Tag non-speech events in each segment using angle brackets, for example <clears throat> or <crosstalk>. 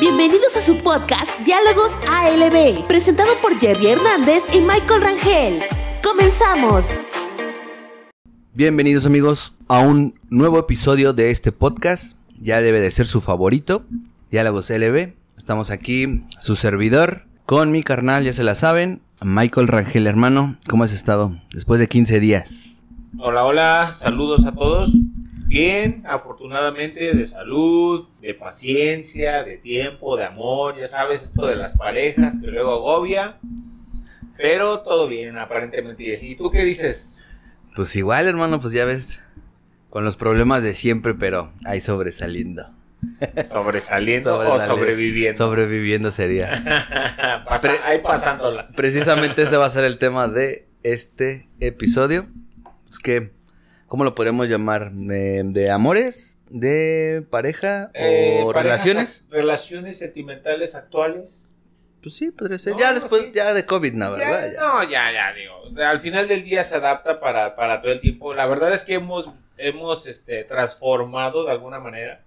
Bienvenidos a su podcast Diálogos ALB, presentado por Jerry Hernández y Michael Rangel. ¡Comenzamos! Bienvenidos amigos a un nuevo episodio de este podcast. Ya debe de ser su favorito, Diálogos ALB. Estamos aquí, su servidor, con mi carnal, ya se la saben, Michael Rangel, hermano. ¿Cómo has estado después de 15 días? Hola, hola, saludos a todos. Bien, afortunadamente de salud, de paciencia, de tiempo, de amor, ya sabes, esto de las parejas que luego agobia. Pero todo bien, aparentemente. ¿Y tú qué dices? Pues igual, hermano, pues ya ves, con los problemas de siempre, pero ahí sobresaliendo. ¿Sobresaliendo <laughs> o sobreviviendo? Sobreviviendo sería. <laughs> Pasa- ahí pasándola. Precisamente este va a ser el tema de este episodio. Es que, ¿cómo lo podemos llamar? ¿De, de amores? ¿De pareja? Eh, ¿O parejas relaciones? ac- Relaciones sentimentales actuales. Pues sí, podría ser. No, ya después, sí. ya de COVID, ¿no? ¿Verdad? Ya. No, ya, ya, digo. Al final del día se adapta para, para todo el tiempo. La verdad es que hemos, hemos este, transformado de alguna manera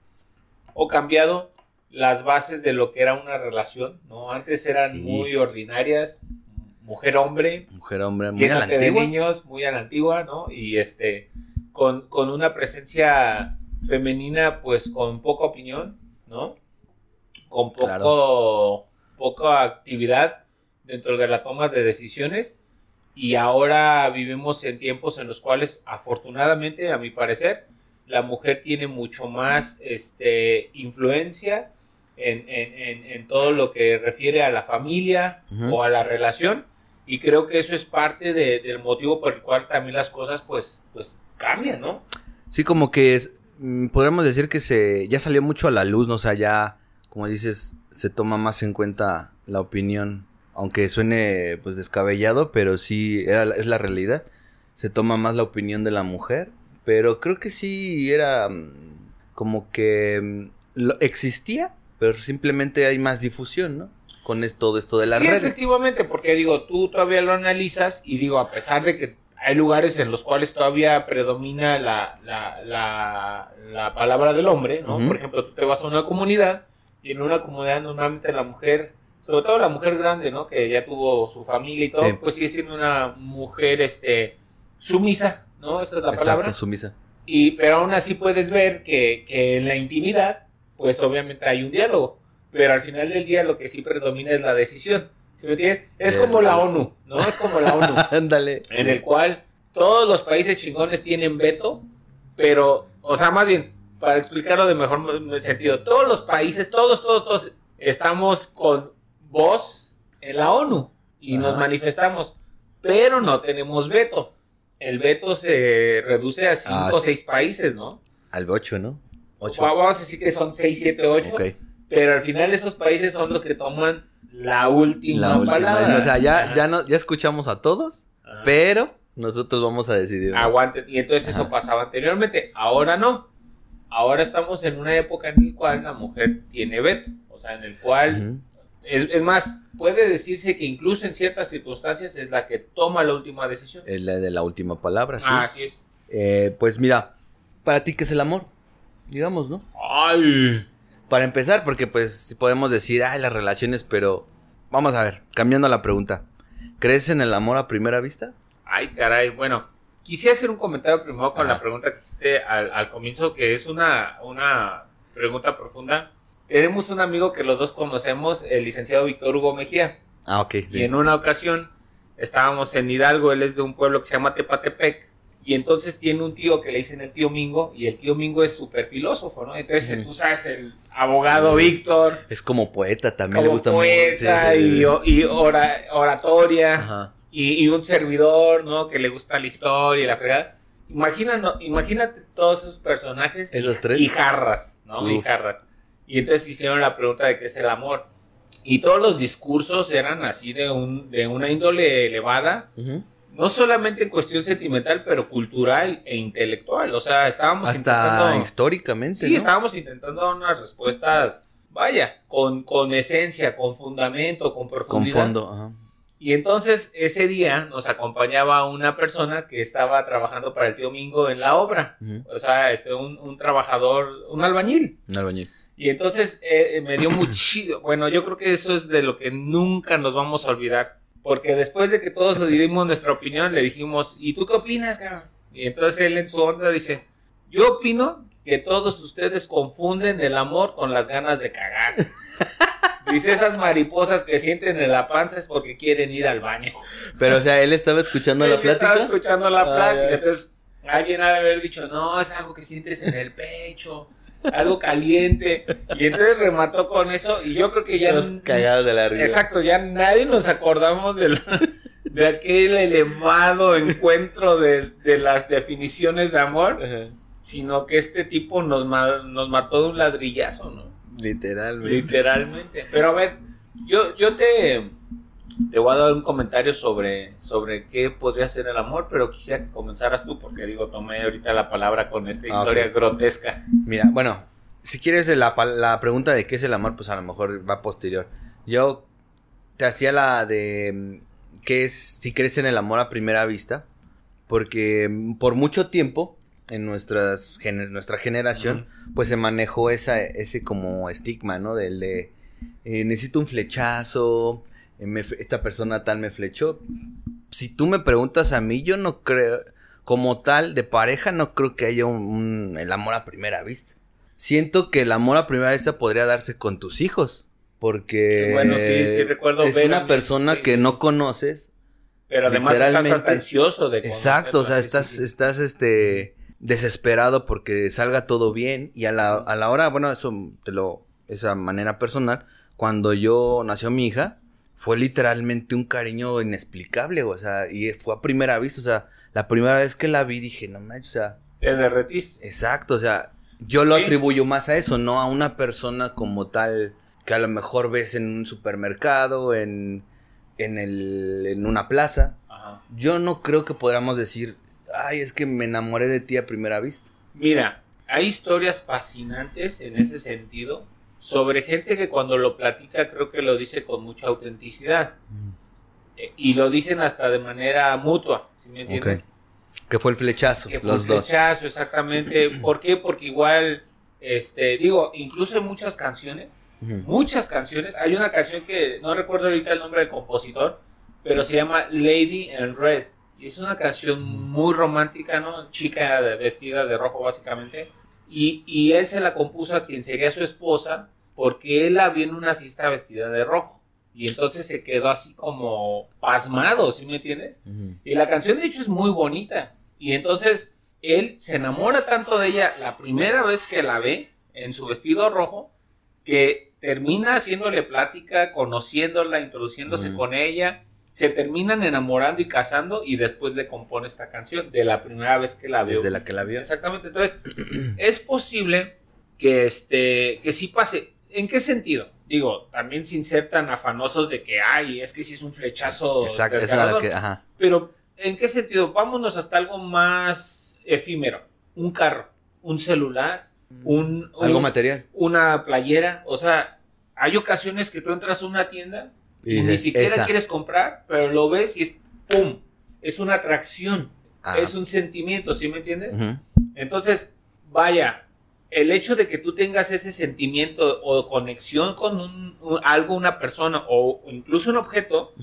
o cambiado las bases de lo que era una relación, ¿no? Antes eran Sí. muy ordinarias, mujer-hombre, Mujer, hombre, muy a la de antigua. niños, muy a la antigua, ¿no? Y este, con, con una presencia femenina, pues con poca opinión, ¿no? Con poco, Claro. poca actividad dentro de la toma de decisiones. Y ahora vivimos en tiempos en los cuales, afortunadamente, a mi parecer, la mujer tiene mucho más este, influencia en, en- en- en todo lo que refiere a la familia o a la relación. Y creo que eso es parte de- del motivo por el cual también las cosas pues, pues cambian, ¿no? Sí, como que es- podríamos decir que se ya salió mucho a la luz, ¿no? O sea, ya, como dices, se toma más en cuenta la opinión, aunque suene pues descabellado, pero sí era, es la realidad. Se toma más la opinión de la mujer, pero creo que sí era mm, como que mm, lo, existía, pero simplemente hay más difusión, ¿no? Con es- todo esto de las sí, redes. efectivamente, porque digo, tú todavía lo analizas y digo, a pesar de que hay lugares en los cuales todavía predomina la, la, la, la palabra del hombre, ¿no? Ujú. Por ejemplo, tú te vas a una comunidad y en una comunidad normalmente la mujer, sobre todo la mujer grande, ¿no? Que ya tuvo su familia y todo, Sí. pues sigue siendo una mujer, este, sumisa, ¿no? Esa es la Exacto, palabra. sumisa. Y, pero aún así puedes ver que, que en la intimidad, pues obviamente hay un diálogo. Pero al final del día lo que sí predomina es la decisión. ¿Sí me entiendes? Es como la. ONU, ¿no? Es como la ONU, <laughs> Ándale. en el cual todos los países chingones tienen veto, pero, o sea, más bien, para explicarlo de mejor sentido, todos los países, todos, todos, todos, estamos con voz en la ONU y nos manifestamos, pero no tenemos veto. El veto se reduce a cinco Ah, o sí. seis países, ¿no? Al 8, ¿no? 8. Vamos a decir que son 6, 7, 8. Ok. Pero al final esos países son los que toman la última, La última palabra. O sea, ya, Ajá. ya, no, ya escuchamos a todos, Ajá. pero nosotros vamos a decidir. ¿no? Aguanten. Y entonces eso pasaba anteriormente. Ahora no. Ahora estamos en una época en la cual la mujer tiene veto. O sea, en el cual. Es, es más, puede decirse que incluso en ciertas circunstancias es la que toma la última decisión. Es la de la última palabra, sí. Ah, así es. Eh, pues mira, para ti, ¿qué es el amor? Digamos, ¿no? Ay. Para empezar, porque pues podemos decir, ay, las relaciones, pero vamos a ver, cambiando la pregunta. ¿Crees en el amor a primera vista? Ay, caray. Bueno, quisiera hacer un comentario primero con Ajá. la pregunta que hiciste al, al comienzo, que es una, una pregunta profunda. Tenemos un amigo que los dos conocemos, el licenciado Víctor Hugo Mejía. Ah, ok, sí. Y en una ocasión estábamos en Hidalgo, él es de un pueblo que se llama Tepatepec. Y entonces tiene un tío que le dicen el tío Mingo, y el tío Mingo es súper filósofo, ¿no? Entonces Ujú. tú sabes, el abogado Víctor, Es como poeta, también le como gusta poeta mucho. y, y ora- oratoria Ajá. y, y un servidor, ¿no? Que le gusta la historia y la fregada. Imagina, imagínate todos esos personajes. Esos tres. Y jarras, ¿no? Y Uf. jarras. Y entonces hicieron la pregunta de qué es el amor. Y todos los discursos eran así de, un, de una índole elevada, Ujú. No solamente en cuestión sentimental, pero cultural e intelectual. O sea, estábamos Hasta intentando... históricamente. Sí, ¿no? estábamos intentando dar unas respuestas, vaya, con, con esencia, con fundamento, con Con profundidad. fondo. Ajá. Y entonces ese día nos acompañaba una persona que estaba trabajando para el tío Mingo en la obra. Ujú. O sea, este, un, un trabajador, un albañil. Un albañil. Y entonces eh, me dio muchísimo, bueno, yo creo que eso es de lo que nunca nos vamos a olvidar. Porque después de que todos le dimos nuestra opinión, le dijimos, ¿y tú qué opinas, cabrón? Y entonces él en su onda dice, yo opino que todos ustedes confunden el amor con las ganas de cagar. <laughs> Dice esas mariposas que sienten en la panza es porque quieren ir al baño. Pero, o sea, él estaba escuchando la plática. Estaba escuchando la Ah, plática. Entonces, alguien ha de haber dicho, no, es algo que sientes en el pecho, algo caliente. Y entonces remató con eso. Y yo creo que ya. Todos cagados de la risa. Exacto, ya nadie nos acordamos del- <laughs> de aquel elevado encuentro de, de las definiciones de amor, Ajá. sino que este tipo nos, ma- nos mató de un ladrillazo, ¿no? Literalmente. Literalmente. Pero a ver, yo, yo te, te voy a dar un comentario sobre, sobre qué podría ser el amor, pero quisiera que comenzaras tú, porque digo, tomé ahorita la palabra con esta Ah, historia grotesca. Mira, bueno, si quieres la, la pregunta de qué es el amor, pues a lo mejor va posterior. Yo te hacía la de mm, qué es si crees en el amor a primera vista, porque mm, por mucho tiempo en nuestras gener- nuestra generación, pues se manejó esa, ese como estigma, ¿no? Del de eh, necesito un flechazo, me f- esta persona tal me flechó. Si tú me preguntas a mí, yo no creo, como tal, de pareja, no creo que haya un, un- el amor a primera vista. Siento que el amor a primera vista podría darse con tus hijos. Porque bueno, sí, sí recuerdo es ver una persona que no conoces. Pero además estás ansioso de Exacto, o sea, estás, estás este desesperado porque salga todo bien. Y a la, a la hora, bueno, eso te lo, esa manera personal, cuando yo nació mi hija, fue literalmente un cariño inexplicable, o sea, y fue a primera vista, o sea, la primera vez que la vi dije, no manches, o sea, Te derretiste. exacto, o sea, yo lo Sí. atribuyo más a eso, no a una persona como tal que a lo mejor ves en un supermercado, en, en, el, en una plaza. Ajá. Yo no creo que podamos decir, ay, es que me enamoré de ti a primera vista. Mira, hay historias fascinantes en ese sentido sobre gente que cuando lo platica creo que lo dice con mucha autenticidad. Eh, Y lo dicen hasta de manera mutua, ¿sí me entiendes? Que fue el flechazo, Que fue los dos. flechazo, exactamente. <clears throat> ¿Por qué? Porque igual, este, digo, incluso en muchas canciones, Ujú. muchas canciones, hay una canción que no recuerdo ahorita el nombre del compositor, pero se llama Lady in Red. Y es una canción muy romántica, ¿no? Chica vestida de rojo, básicamente. Y, y él se la compuso a quien sería su esposa, porque él la vio en una fiesta vestida de rojo. Y entonces se quedó así como pasmado, ¿sí me entiendes? Y la canción de hecho es muy bonita. Y entonces él se enamora tanto de ella la primera vez que la ve en su vestido rojo que termina haciéndole plática, conociéndola, introduciéndose con ella. Se terminan enamorando y casando y después le compone esta canción de la primera vez que la veo. Desde la que la vio. Exactamente. Entonces, <clears throat> es posible que este, que sí pase. ¿En qué sentido? Digo, también sin ser tan afanosos de que, ay, es que sí es un flechazo. Exacto, esa que, ajá. Pero, ¿en qué sentido? Vámonos hasta algo más efímero. Un carro, un celular, un... Algo un- material. Una playera. O sea, hay ocasiones que tú entras a una tienda Y ni siquiera "Esa". quieres comprar, pero lo ves y es ¡pum! Es una atracción. Ajá. Es un sentimiento, ¿sí me entiendes? Entonces, vaya, el hecho de que tú tengas ese sentimiento o conexión con un, un- algo, una persona o incluso un objeto,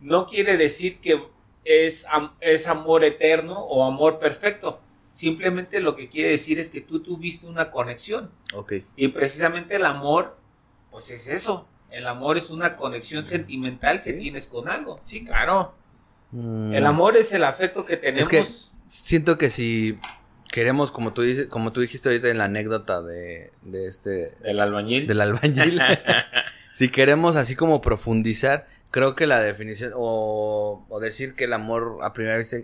no quiere decir que es, es amor eterno o amor perfecto. Simplemente lo que quiere decir es que tú tuviste una conexión. Ok. Y precisamente el amor, pues es eso. El amor es una conexión sentimental que tienes con algo. Sí, claro. Mm. El amor es el afecto que tenemos. Es que siento que si queremos, como tú dices, como tú dijiste ahorita en la anécdota de, de este del albañil. del albañil, <laughs> si queremos así como profundizar, creo que la definición o, o decir que el amor a primera vista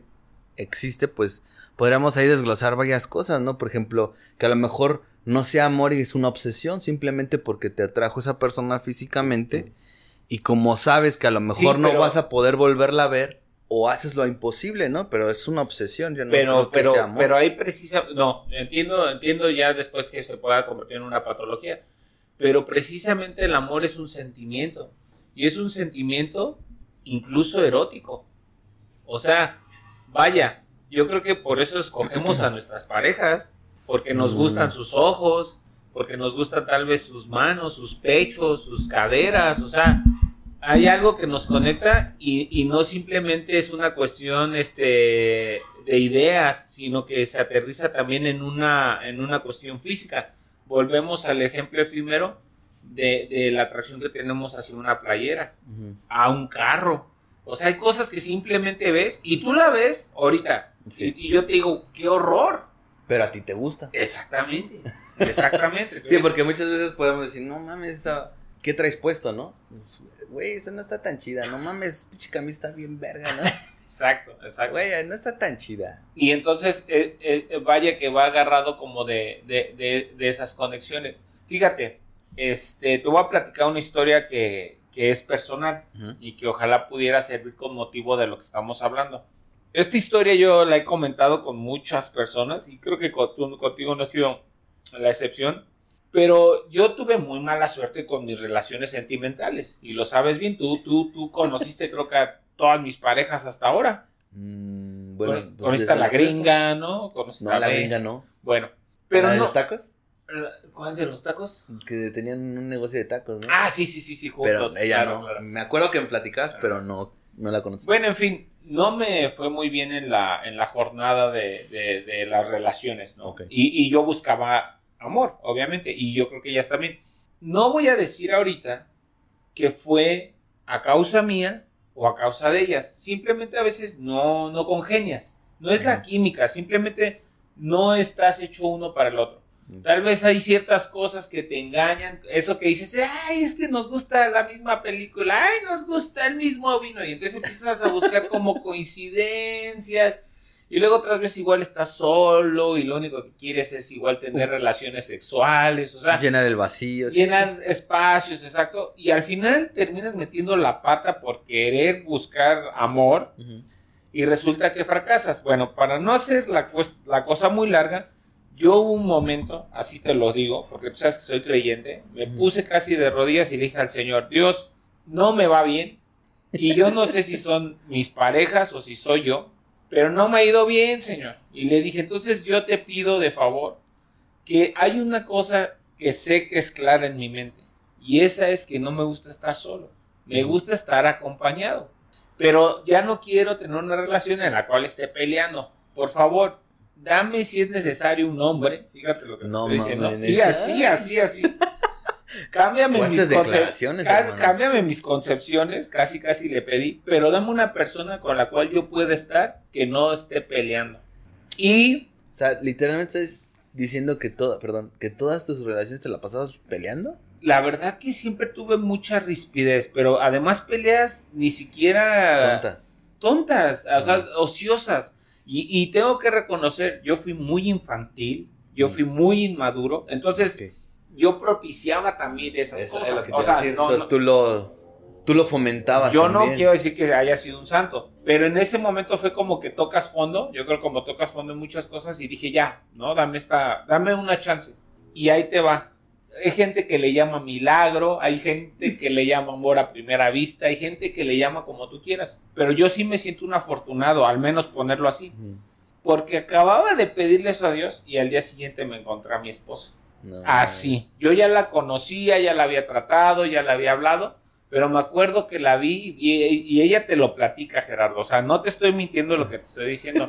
existe, pues podríamos ahí desglosar varias cosas, ¿no? Por ejemplo, que a lo mejor no sea amor y es una obsesión simplemente porque te atrajo esa persona físicamente y como sabes que a lo mejor Sí, no pero- vas a poder volverla a ver o haces lo imposible, ¿no? Pero es una obsesión, yo no pero, creo que pero, sea amor. pero ahí precisa, no, entiendo, entiendo ya después que se pueda convertir en una patología, pero precisamente el amor es un sentimiento y es un sentimiento incluso erótico. O sea, vaya, yo creo que por eso escogemos a nuestras parejas, porque nos gustan sus ojos, porque nos gustan tal vez sus manos, sus pechos, sus caderas, o sea, hay algo que nos conecta y, y no simplemente es una cuestión este, de ideas, sino que se aterriza también en una, en una cuestión física. Volvemos al ejemplo efímero de, de la atracción que tenemos hacia una playera, a un carro. O sea, hay cosas que simplemente ves y tú la ves ahorita. Sí. Y, y yo te digo, qué horror. Pero a ti te gusta. Exactamente, exactamente. <laughs> Sí, porque muchas veces podemos decir, no mames, esa- ¿qué traes puesto, no? Pues, Güey, esa no está tan chida, no mames, pinche camisa está bien verga, ¿no? <laughs> Exacto, exacto. Güey, no está tan chida. Y entonces, eh, eh, vaya que va agarrado como de, de, de, de esas conexiones. Fíjate, este, te voy a platicar una historia que, que es personal y que ojalá pudiera servir con motivo de lo que estamos hablando. Esta historia yo la he comentado con muchas personas y creo que contigo no ha sido la excepción. Pero yo tuve muy mala suerte con mis relaciones sentimentales y lo sabes bien, tú, tú, tú conociste creo que a todas mis parejas hasta ahora. Mm, Bueno, bueno, pues, conociste a la gringa, ¿no? Conociste No, a la gringa no. Bueno, Pero pero de no. los tacos? ¿Cuál de los tacos? Que tenían un negocio de tacos, ¿no? Ah, sí, sí, sí, sí, pero juntos. ella claro, no. claro. Me acuerdo que me platicabas, pero no, no la conocí. Bueno, en fin, no me fue muy bien en la, en la jornada de, de- de las relaciones, ¿no? Y, y yo buscaba amor, obviamente, y yo creo que ellas también. No voy a decir ahorita que fue a causa mía o a causa de ellas. Simplemente a veces no, no congenias. No es la química, simplemente no estás hecho uno para el otro. Tal vez hay ciertas cosas que te engañan. Eso que dices, ay, es que nos gusta la misma película, ay, nos gusta el mismo vino. Y entonces empiezas a buscar como coincidencias. Y luego otras veces igual estás solo y lo único que quieres es igual tener relaciones sexuales. O sea, Llenar el vacío. llenar sí, espacios, exacto. Y al final terminas metiendo la pata por querer buscar amor y resulta que fracasas. Bueno, para no hacer la, la cosa muy larga, yo hubo un momento, así te lo digo, porque tú sabes que soy creyente, me puse casi de rodillas y le dije al Señor, Dios, no me va bien, y yo no sé si son mis parejas o si soy yo, pero no me ha ido bien, Señor. Y le dije, entonces yo te pido de favor que hay una cosa que sé que es clara en mi mente, y esa es que no me gusta estar solo, me gusta estar acompañado pero ya no quiero tener una relación en la cual esté peleando. Por favor, dame si es necesario un hombre. Fíjate lo que No estoy diciendo. Sí, así, así, así. <laughs> Cámbiame mis, Fuertes concep- declaraciones, cá- hermano. cámbiame mis concepciones, casi casi le pedí, pero dame una persona con la cual yo pueda estar que no esté peleando. Y O sea, literalmente estás diciendo que toda, perdón, que todas tus relaciones te la pasabas peleando. la verdad que siempre tuve mucha rispidez, pero además peleas ni siquiera Tontas. tontas, o sea, ociosas. Y, y tengo que reconocer, yo fui muy infantil, yo fui muy inmaduro, entonces yo propiciaba también esas Eso cosas. es lo que te o sea, decir. no- Entonces no- tú lo, tú lo fomentabas. yo no también. quiero decir que haya sido un santo, pero en ese momento fue como que tocas fondo, yo creo como tocas fondo en muchas cosas y dije ya, no, dame esta, dame una chance. Y ahí te va. Hay gente que le llama milagro, hay gente que le llama amor a primera vista, hay gente que le llama como tú quieras, pero yo sí me siento un afortunado, al menos ponerlo así, porque acababa de pedirle eso a Dios y al día siguiente me encontré a mi esposa. No. Así. Yo ya la conocía, ya la había tratado, ya la había hablado, pero me acuerdo que la vi y, y ella te lo platica, Gerardo. O sea, no te estoy mintiendo lo que te estoy diciendo.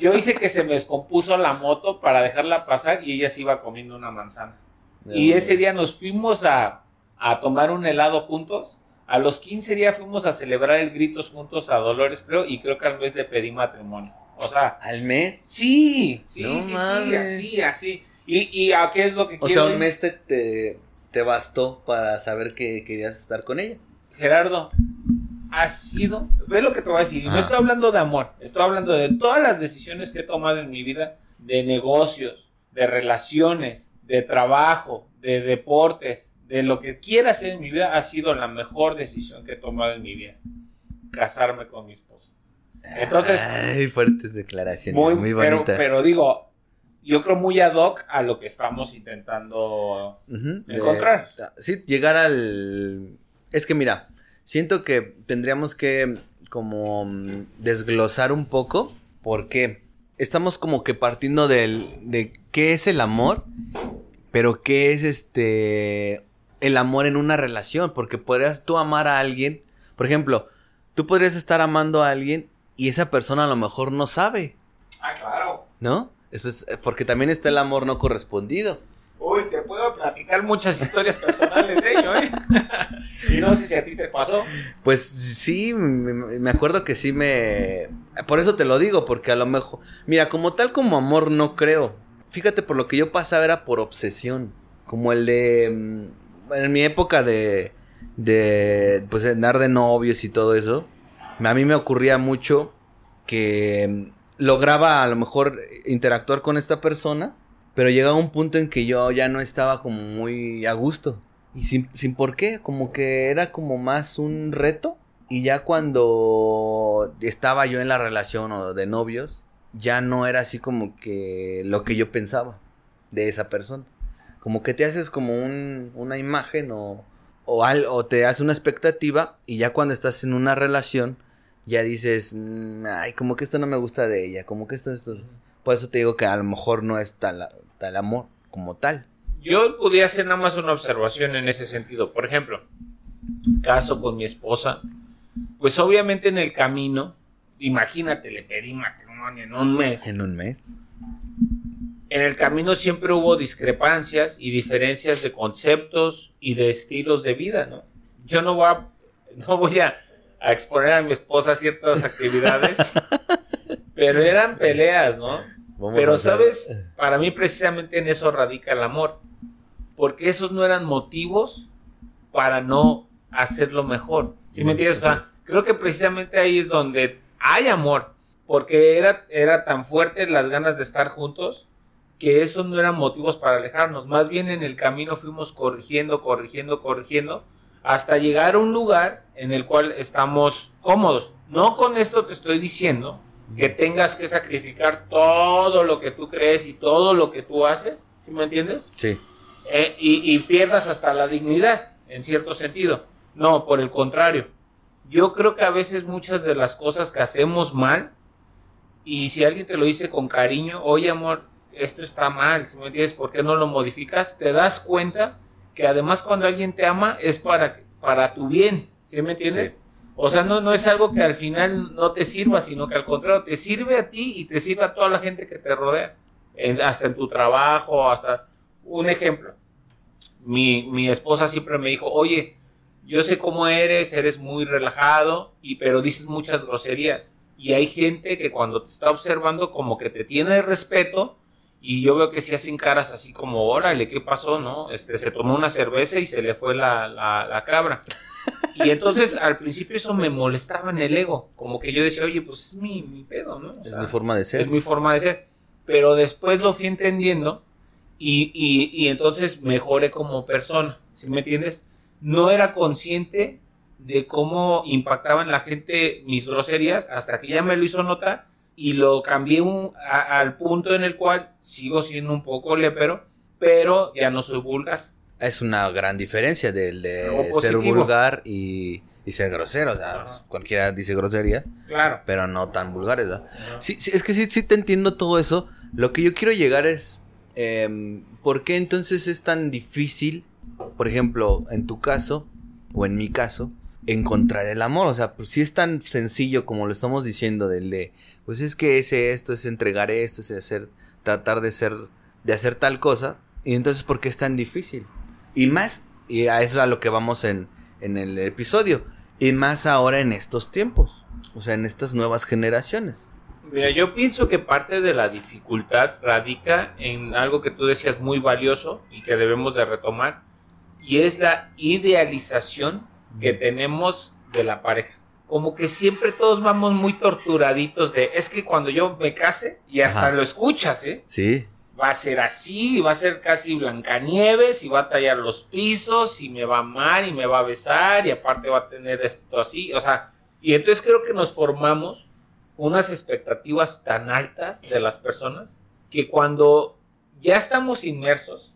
Yo hice que se me descompuso la moto para dejarla pasar y ella se iba comiendo una manzana. Y ese día nos fuimos a, a tomar un helado juntos. A los 15 días fuimos a celebrar el Gritos juntos a Dolores, creo, y creo que al mes le pedí matrimonio. O sea, ¿Al mes? sí, sí, No sí, sí, así, así. ¿Y, y a qué es lo que O quiero sea, un mes te, te, te bastó para saber que querías estar con ella. Gerardo, ha sido, ve lo que te voy a decir, no Ah. estoy hablando de amor, estoy hablando de todas las decisiones que he tomado en mi vida, de negocios, de relaciones, de trabajo, de deportes, de lo que quiera hacer en mi vida, ha sido la mejor decisión que he tomado en mi vida, casarme con mi esposa. Entonces, Ay, fuertes declaraciones. muy, Muy, pero, bonitas. pero digo, yo creo muy ad hoc a lo que estamos intentando Ujú, encontrar. eh, sí, llegar al... Es que mira, siento que tendríamos que como desglosar un poco porque estamos como que partiendo del, de qué es el amor, pero ¿qué es este el amor en una relación? Porque podrías tú amar a alguien, por ejemplo, tú podrías estar amando a alguien y esa persona a lo mejor no sabe. Ah, claro. ¿No? Eso es porque también está el amor no correspondido. Uy, te puedo platicar muchas historias personales de ello, ¿eh? <laughs> y no sé si a ti te pasó. Pues sí, me acuerdo que sí me... Por eso te lo digo, porque a lo mejor... Mira, como tal como amor no creo. Fíjate, por lo que yo pasaba era por obsesión. Como el de... Mm, en mi época de... De... Pues andar de novios y todo eso. A mí me ocurría mucho que lograba a lo mejor interactuar con esta persona pero llegaba un punto en que yo ya no estaba como muy a gusto. Y sin, sin por qué, como que era como más un reto. Y ya cuando estaba yo en la relación o de novios, ya no era así como que lo que yo pensaba de esa persona. Como que te haces como un, una imagen o, o, o te hace una expectativa y ya cuando estás en una relación ya dices, mm, ay, como que esto no me gusta de ella, como que esto, esto. Por eso te digo que a lo mejor no es tal, amor como tal. Yo podría hacer nada más una observación en ese sentido. Por ejemplo, caso con mi esposa, pues obviamente en el camino, imagínate, le pedí en un mes. En un mes. En el camino siempre hubo discrepancias y diferencias de conceptos y de estilos de vida, ¿no? Yo no voy a, no voy a, a exponer a mi esposa ciertas actividades, <laughs> pero eran peleas, ¿no? Pero, ¿sabes? Para mí precisamente en eso radica el amor. Porque esos no eran motivos para no hacerlo mejor. ¿Sí me entiendes? O sea, creo que precisamente ahí es donde hay amor. Porque era, era tan fuerte las ganas de estar juntos que esos no eran motivos para alejarnos. Más bien en el camino fuimos corrigiendo, corrigiendo, corrigiendo, hasta llegar a un lugar en el cual estamos cómodos. No con esto te estoy diciendo que tengas que sacrificar todo lo que tú crees y todo lo que tú haces, ¿sí me entiendes? Sí. Eh, y, pierdas hasta la dignidad, en cierto sentido. No, por el contrario. Yo creo que a veces muchas de las cosas que hacemos mal, y si alguien te lo dice con cariño, oye amor, esto está mal, ¿sí me entiendes? ¿Por qué no lo modificas? Te das cuenta que además cuando alguien te ama es para, para tu bien, ¿sí me entiendes? O sea, no, no es algo que al final no te sirva, sino que al contrario, te sirve a ti y te sirve a toda la gente que te rodea. hasta en tu trabajo, hasta... Un ejemplo. Mi, mi esposa siempre me dijo, oye, yo sé cómo eres, eres muy relajado, y, pero dices muchas groserías. Y hay gente que cuando te está observando como que te tiene respeto, y yo veo que si hacen caras así como, órale, ¿qué pasó? ¿No? Este, se tomó una cerveza y se le fue la, la, cabra. <laughs> Y entonces al principio eso me molestaba en el ego. Como que yo decía, oye, pues es mi, mi pedo, ¿no? es mi forma de ser. Es mi forma de ser. Pero después lo fui entendiendo y, y, y entonces mejoré como persona. ¿Sí me entiendes? No era consciente de cómo impactaban la gente mis groserías hasta que ya me lo hizo notar y lo cambié al punto en el cual sigo siendo un poco lepero, pero ya no soy vulgar. Es una gran diferencia del de ser vulgar y, ser grosero. Pues, cualquiera dice grosería, claro. pero no tan vulgares. Sí, sí, es que sí, sí te entiendo todo eso. Lo que yo quiero llegar es, eh, ¿por qué entonces es tan difícil, por ejemplo, en tu caso o en mi caso, encontrar el amor. O sea, pues si es tan sencillo como lo estamos diciendo del de, pues es que ese esto, es entregar esto, es hacer, tratar de ser, de hacer tal cosa. Y entonces, ¿por qué es tan difícil? Y más, y a eso es a lo que vamos en, en el episodio. Y más ahora en estos tiempos. O sea, en estas nuevas generaciones. Mira, yo pienso que parte de la dificultad radica en algo que tú decías muy valioso y que debemos de retomar. Y es la idealización que tenemos de la pareja. Como que siempre todos vamos muy torturaditos de, es que cuando yo me case, y hasta lo escuchas, ¿eh? Sí. Va a ser así, va a ser casi Blancanieves, y va a tallar los pisos, y me va a amar, y me va a besar, y aparte va a tener esto así, o sea, y entonces creo que nos formamos unas expectativas tan altas de las personas que cuando ya estamos inmersos,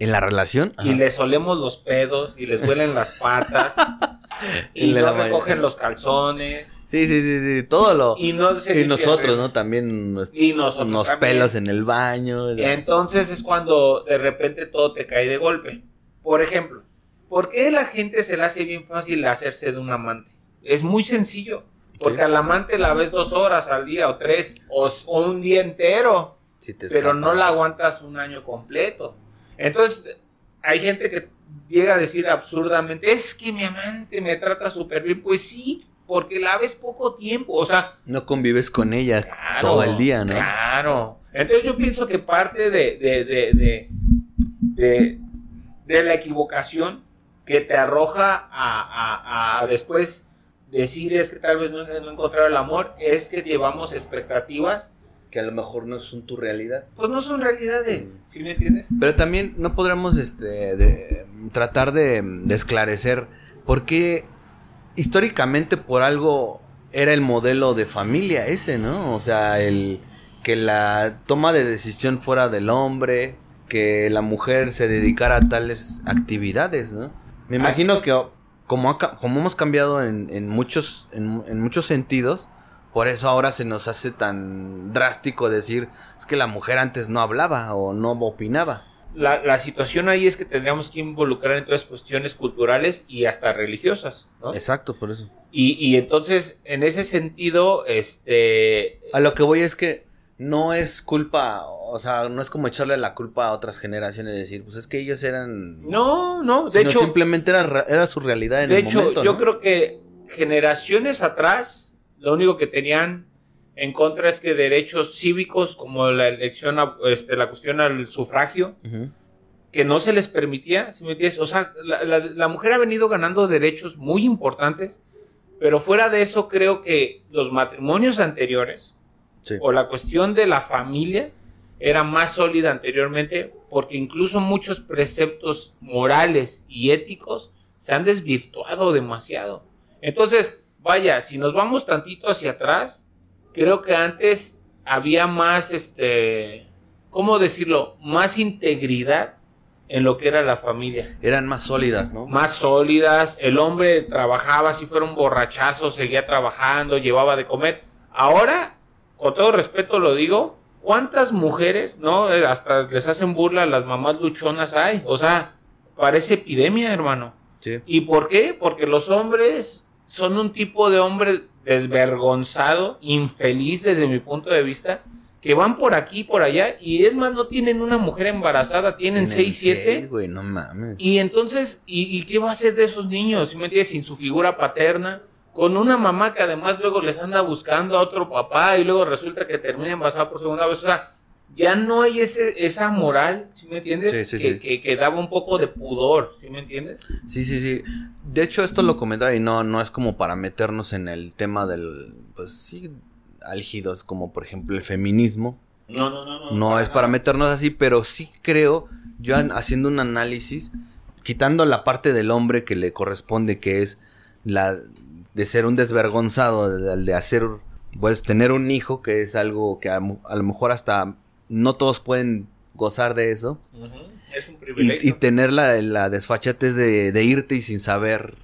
¿En la relación? Y les olemos los pedos y les huelen las patas. <laughs> y En no recogen los calzones. Sí, sí, sí, sí, todo lo... Y no y nosotros. ¿no? También nos- Y nosotros también. pelos en el baño. la- Entonces es cuando de repente todo te cae de golpe. Por ejemplo, ¿por qué la gente se le hace bien fácil hacerse de un amante? Es muy sencillo. Porque Sí. al amante la ves dos horas al día o tres o, un día entero. Te pero no la aguantas un año completo. Entonces, hay gente que llega a decir absurdamente, es que mi amante me trata súper bien. Pues sí, porque la ves poco tiempo. O sea, No convives con ella Claro, todo el día, ¿no? Claro. Entonces yo pienso que parte de, de, de, de, de- de la equivocación que te arroja a, a- a después decir es que tal vez no, no encontrar el amor, es que llevamos expectativas, Que a lo mejor no son tu realidad. pues no son realidades, ¿sí me entiendes? Pero también no podremos este, de- tratar de, de esclarecer por qué históricamente por algo era el modelo de familia ese, ¿no? O sea, el que la toma de decisión fuera del hombre, que la mujer se dedicara a tales actividades, ¿no? Me imagino que como, ha como hemos cambiado en, en muchos, en, en muchos sentidos, por eso ahora se nos hace tan drástico decir, es que la mujer antes no hablaba o no opinaba. La, la situación ahí es que tendríamos que involucrar en todas cuestiones culturales y hasta religiosas, ¿no? Exacto, por eso. Y, y entonces, en ese sentido, este... A lo que voy es que no es culpa, o sea, no es como echarle la culpa a otras generaciones y decir, pues es que ellos eran... No, no, de sino hecho... simplemente era, ra- era su realidad en De el hecho, momento. yo ¿no? creo que generaciones atrás, lo único que tenían en contra es que derechos cívicos, como la elección, a- este, la cuestión al sufragio, que no se les permitía, ¿sí me entiendes? O sea, la, la- la mujer ha venido ganando derechos muy importantes, pero fuera de eso creo que los matrimonios anteriores, Sí. o la cuestión de la familia, era más sólida anteriormente, porque incluso muchos preceptos morales y éticos se han desvirtuado demasiado. Entonces, vaya, si nos vamos tantito hacia atrás, creo que antes había más, este, ¿cómo decirlo? Más integridad en lo que era la familia. Eran más sólidas, ¿no? Más sólidas, el hombre trabajaba, si fuera un borrachazo, seguía trabajando, llevaba de comer. Ahora, con todo respeto lo digo, ¿cuántas mujeres, no? Eh, Hasta les hacen burla a las mamás luchonas hay. O sea, parece epidemia, hermano. Sí. ¿Y por qué? Porque los hombres son un tipo de hombre desvergonzado, infeliz desde mi punto de vista, que van por aquí y por allá y es más, no tienen una mujer embarazada, tienen Tienen 6, 7. seis, güey, no mames. Y entonces, ¿y, y qué va a hacer de esos niños? ¿Sí me entiendes? Sin su figura paterna, con una mamá que además luego les anda buscando a otro papá y luego resulta que termina embarazada por segunda vez. O sea, ya no hay ese, esa moral, ¿sí me entiendes? Sí, sí, que, sí. Que, que daba un poco de pudor, ¿sí me entiendes? Sí, sí, sí. De hecho, esto lo comentaba y no, no es como para meternos en el tema del, pues sí, álgidos, como por ejemplo el feminismo. No, no, no. No es para meternos así, pero sí creo, yo haciendo un análisis, quitando la parte del hombre que le corresponde, que es la de ser un desvergonzado, de, de hacer, pues tener un hijo, que es algo que a lo mejor hasta no todos pueden gozar de eso. Es un Y, privilegio. y tener la, la desfachatez de, de irte y sin saber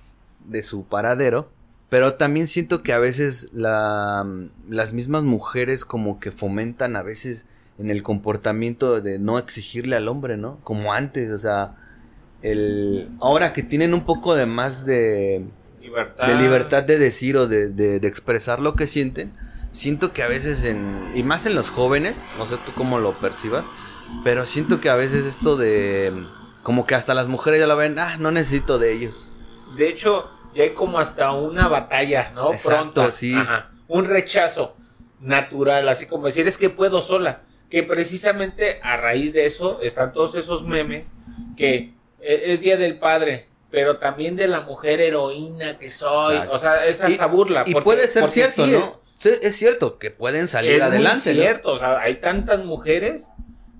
de su paradero. Pero también siento que a veces la, las mismas mujeres como que fomentan a veces en el comportamiento de no exigirle al hombre, ¿no? Como antes, o sea, el, ahora que tienen un poco de más de, libertad. de libertad de decir o de, de- de expresar lo que sienten, siento que a veces en, y más en los jóvenes, no sé tú cómo lo percibas, pero siento que a veces esto de, como que hasta las mujeres ya lo ven, ah, no necesito de ellos. De hecho, ya hay como hasta una batalla, ¿no? Exacto, Pronta. sí. Ajá. Un rechazo natural, así como decir, es que puedo sola. Que precisamente a raíz de eso están todos esos memes que eh, es Día del Padre, pero también de la mujer heroína que soy. Exacto. O sea, es hasta burla. Y porque- puede ser cierto, sí, ¿no? Sí, es cierto que pueden salir es adelante. ¿no? cierto, o sea, hay tantas mujeres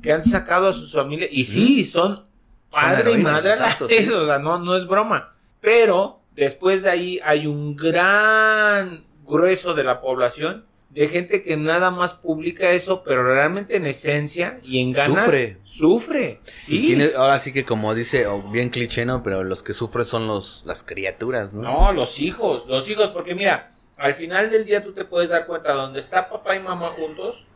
que han sacado a sus familias y sí, son padre y heroínas, madre exacto, sí. o sea, no, no es broma. Pero después de ahí hay un gran grueso de la población de gente que nada más publica eso, pero realmente en esencia y en ganas Sufre. sufre. ¿Y Sí. ahora sí que como dice, o bien cliché, ¿no? Pero los que sufren son los, las criaturas, ¿no? No, los hijos, los hijos, porque mira, al final del día tú te puedes dar cuenta, donde está papá y mamá juntos,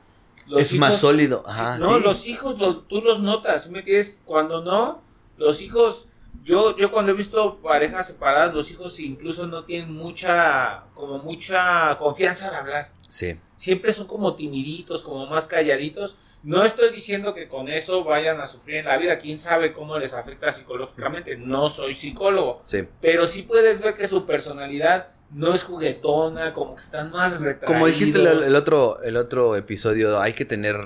los es más sólido. Ajá, no, sí. los hijos lo- tú los notas, ¿sí ¿me entiendes? Cuando no, los hijos, yo, yo cuando he visto parejas separadas, los hijos incluso no tienen mucha, como mucha confianza de hablar. Sí. Siempre son como timiditos, como más calladitos. No estoy diciendo que con eso vayan a sufrir en la vida, quién sabe cómo les afecta psicológicamente, no soy psicólogo, Sí. pero sí puedes ver que su personalidad no es juguetona, como que están más retraídos. Como dijiste el, el otro, el otro episodio, hay que tener,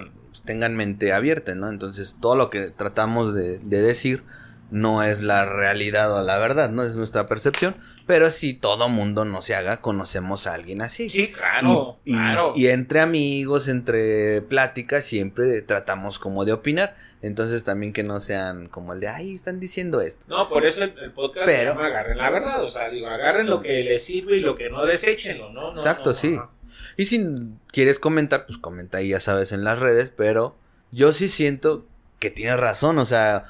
tengan mente abierta, ¿no? Entonces, todo lo que tratamos de, de decir no es la realidad o la verdad, ¿no? Es nuestra percepción. Pero si todo mundo no se haga, conocemos a alguien así. Sí, claro, y, y- claro. y entre amigos, entre pláticas, siempre tratamos como de opinar. Entonces también que no sean como el de, ay, están diciendo esto. No, por eso el, el podcast se Pero- llama Agarren la verdad. O sea, digo, agarren lo que les sirve y lo que no, deséchenlo, ¿no? No, Exacto, no, sí. Y si quieres comentar, pues comenta ahí, ya sabes, en las redes. Pero yo sí siento que tienes razón. O sea,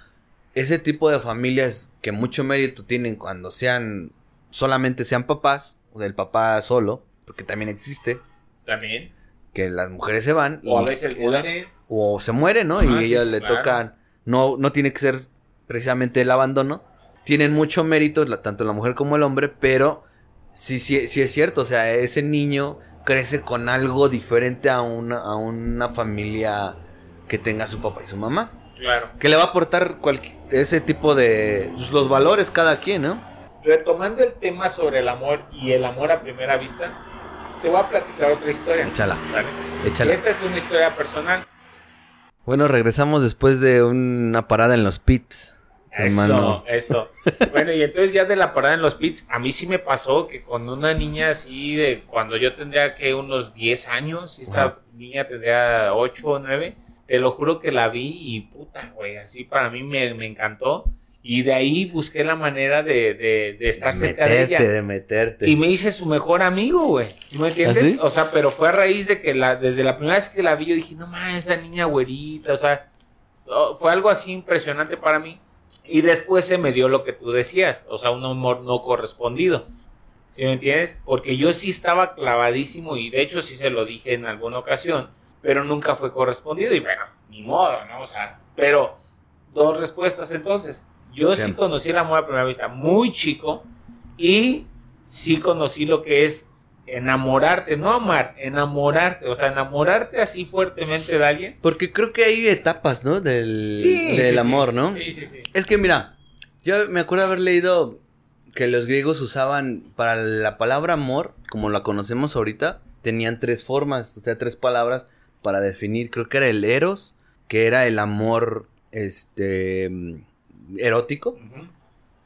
ese tipo de familias que mucho mérito tienen cuando sean, solamente sean papás, o del papá solo, porque también existe, También. que las mujeres se van. O a veces queda- mueren. o se muere, ¿no? y Ah, sí, ella sí, le claro. tocan, no, no tiene que ser precisamente el abandono. Tienen mucho mérito, la- tanto la mujer como el hombre, pero sí, sí, sí es cierto, o sea, ese niño crece con algo diferente a una, a una familia que tenga su papá y su mamá. Claro. Que le va a aportar ese tipo de, pues, los valores cada quien, ¿no? Retomando el tema sobre el amor y el amor a primera vista, te voy a platicar otra historia. Échala, ¿vale? échala. Esta es una historia personal. Bueno, regresamos después de una parada en los pits. hermano. Eso, eso. <laughs> bueno, y entonces ya de la parada en los pits, a mí sí me pasó que con una niña así de cuando yo tendría que unos 10 años, esta niña tendría 8 o 9, te lo juro que la vi y puta, güey, así para mí me, me encantó. Y de ahí busqué la manera de, de, de estar De cerca de ella. de meterte. Y me hice su mejor amigo, güey. ¿Sí ¿Me entiendes? ¿Ah? O sea, pero fue a raíz de que la, desde la primera vez que la vi, yo dije, no mames, esa niña güerita, o sea, fue algo así impresionante para mí. Y después se me dio lo que tú decías, o sea, un amor no correspondido. ¿Sí me entiendes? Porque yo sí estaba clavadísimo y de hecho sí se lo dije en alguna ocasión, pero nunca fue correspondido y bueno, ni modo, ¿no? O sea, pero dos respuestas entonces. Yo sí conocí el amor a primera vista muy chico y sí conocí lo que es enamorarte, no amar, enamorarte, o sea, enamorarte así fuertemente de alguien. Porque creo que hay etapas, ¿no? Del, Sí, del sí, amor. ¿no? Sí, sí, sí. Es que mira, yo me acuerdo haber leído que los griegos usaban para la palabra amor, como la conocemos ahorita, tenían tres formas, o sea, tres palabras para definir. Creo que era el eros, que era el amor, este, erótico,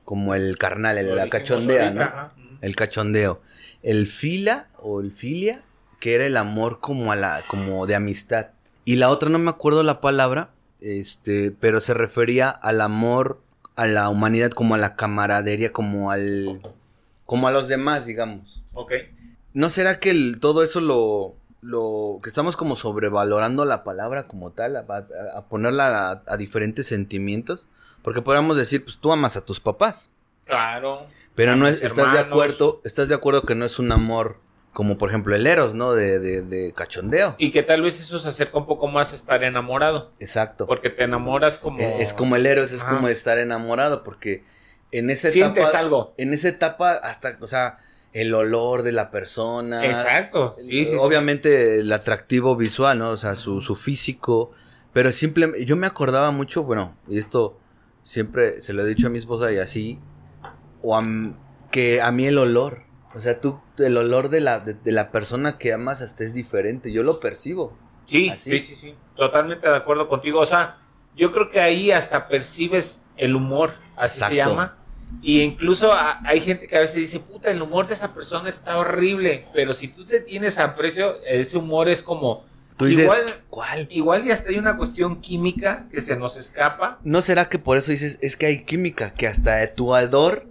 como el carnal, el, la cachondea, ¿no? ajá. El cachondeo. El fila o el filia, que era el amor como a la, como de amistad. Y la otra no me acuerdo la palabra, este, pero se refería al amor a la humanidad como a la camaradería, como al, como a los demás, digamos. Ok. ¿No será que el- todo eso lo, lo, que estamos como sobrevalorando la palabra como tal, a, a- ponerla a, a diferentes sentimientos? Porque podríamos decir, pues tú amas a tus papás. Claro. Pero no es, estás de acuerdo, estás de acuerdo que no es un amor como por ejemplo el Eros, ¿no? De, de, de cachondeo. Y que tal vez eso se acerca un poco más a estar enamorado. Exacto. Porque te enamoras como. Eh, Es como el Eros, es como estar enamorado, porque en esa Sientes etapa. algo. En esa etapa, hasta, o sea, el olor de la persona. Exacto. Sí, sí, sí. Obviamente el atractivo visual, ¿no? O sea, su, su físico. Pero simplemente, yo me acordaba mucho, bueno, y esto siempre se lo he dicho a mi esposa y así, o a que a mí el olor, o sea, tú, el olor de la, de, de la persona que amas hasta es diferente, yo lo percibo. Sí, Así. sí, sí, sí. Totalmente de acuerdo contigo. O sea, yo creo que ahí hasta percibes el humor, así se llama. Y incluso a- hay gente que a veces dice, puta, el humor de esa persona está horrible. Pero si tú te tienes aprecio, ese humor es como. Tú dices, igual, ¿cuál? igual y hasta hay una cuestión química que se nos escapa. ¿No será que por eso dices, es que hay química, que hasta tu hedor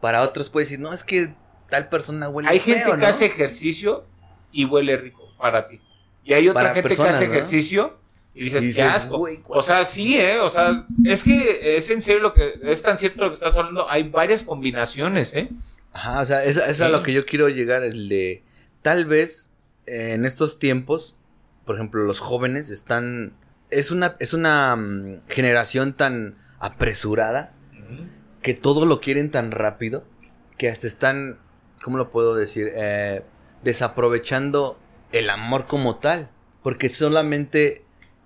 para otros puede decir, no, es que tal persona huele Hay feo, gente que ¿no? hace ejercicio y huele rico. para ti. Y hay otra Para gente personas, que hace ¿no? ejercicio y dices, Y qué dices, asco. "Güey, o sea, sí, ¿eh? O sea, es que es en serio lo que, es tan cierto lo que estás hablando. Hay varias combinaciones, ¿eh? Ajá, o sea, eso, eso es a lo que yo quiero llegar, el de tal vez eh, en estos tiempos, por ejemplo, los jóvenes están, es una, es una mm, generación tan apresurada que todo lo quieren tan rápido que hasta están, ¿cómo lo puedo decir? Eh, desaprovechando el amor como tal, porque solamente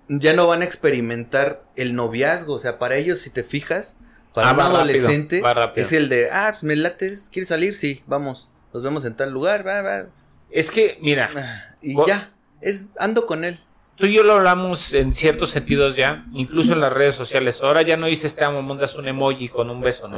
ya no van a experimentar el noviazgo, o sea, para ellos si te fijas, para Ah, un adolescente rápido. es el de, ah, pues me late, ¿quieres salir? Sí, vamos, nos vemos en tal lugar, va, va, Es que, mira, y Bo- ya, es, ando con él. tú y yo lo hablamos en ciertos sentidos ya, incluso en las redes sociales. Ahora ya no dices te amo, mandas un emoji con un beso, ¿no?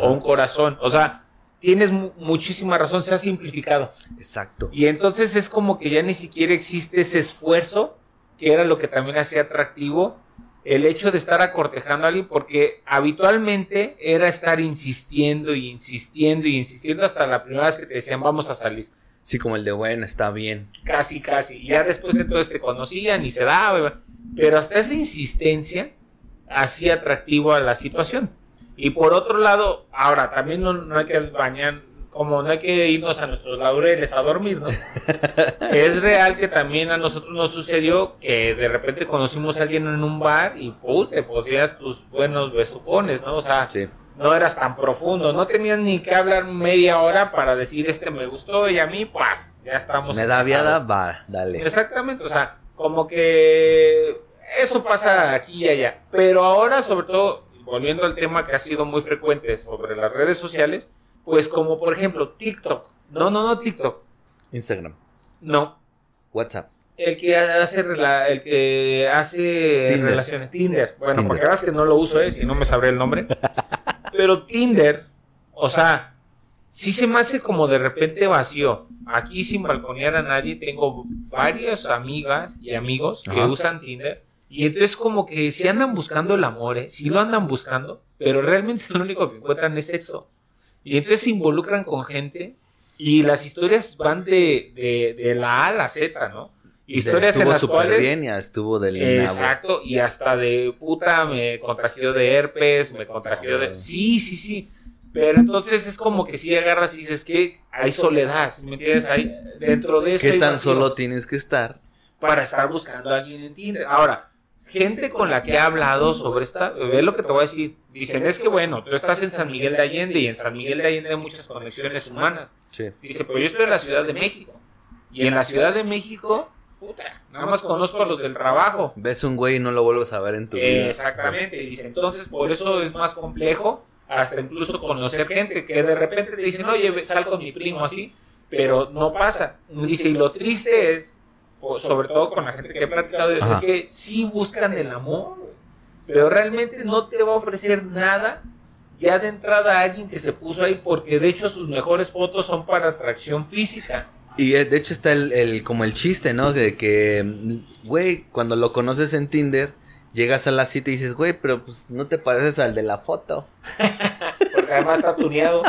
O un corazón. O sea, tienes mu- muchísima razón, se ha simplificado. Exacto. Y entonces es como que ya ni siquiera existe ese esfuerzo, que era lo que también hacía atractivo, el hecho de estar acortejando a alguien, porque habitualmente era estar insistiendo y insistiendo y insistiendo hasta la primera vez que te decían vamos a salir. Sí, como el de, bueno, está bien. Casi, casi. Y ya después entonces te conocían y se daba. Pero hasta esa insistencia hacía atractivo a la situación. Y por otro lado, ahora también no, no hay que bañar, como no hay que irnos a nuestros laureles a dormir, ¿no? es real que también a nosotros nos sucedió que de repente conocimos a alguien en un bar y pues te podías tus buenos besucones, ¿no? O sea, Sí. no eras tan profundo, no tenías ni que hablar media hora para decir este me gustó y a mí, pues, ya estamos. Me da viada, va, dale. Exactamente, o sea, como que eso pasa aquí y allá. Pero ahora, sobre todo, volviendo al tema que ha sido muy frecuente sobre las redes sociales, pues como por ejemplo TikTok. No, no, no TikTok. Instagram, No. WhatsApp. El que hace rela- el que hace Tinder. relaciones. Tinder. Bueno, Tinder. porque veas que no lo uso, ¿eh? si no me sabré el nombre. <laughs> Pero Tinder, o sea, sí se me hace como de repente vacío. Aquí sin balconear a nadie, tengo varias amigas y amigos que Ajá. usan Tinder. Y entonces como que si andan buscando el amor, ¿eh? sí lo andan buscando, pero realmente lo único que encuentran es sexo. Y entonces se involucran con gente y las historias van de, de, de la A a la Z, ¿no? Historias en estuvo las súper cuales... bien, ya estuvo del. Exacto, y hasta de puta me contagió de herpes, me contagió de... Sí, sí, sí. Pero entonces es como que si agarras y dices que hay soledad, ¿sí ¿me entiendes? Hay, dentro de eso ¿Qué hay tan vacío solo tienes que estar? para estar buscando a alguien en Tinder. Ahora, gente con la que he hablado sobre esta, ve lo que te voy a decir. Dicen, es que bueno, tú estás en San Miguel de Allende y en San Miguel de Allende hay muchas conexiones humanas. Sí. Dice, pero yo estoy en la Ciudad de México. Y en la Ciudad de México, puta, nada más conozco a los del trabajo. Ves un güey y no lo vuelves a ver en tu vida. Exactamente, dice, entonces por eso es más complejo, hasta incluso conocer gente que de repente te dicen, oye, sal con mi primo así, pero no pasa. Dice, y lo triste es, po- sobre todo con la gente que he platicado, es que sí buscan el amor, pero realmente no te va a ofrecer nada ya de entrada alguien que se puso ahí, porque de hecho sus mejores fotos son para atracción física. Y eh, de hecho está el, el- como el chiste, ¿no? De que, güey, cuando lo conoces en Tinder, llegas a la cita y dices, güey, pero pues no te pareces al de la foto. <laughs> Porque además está tuneado.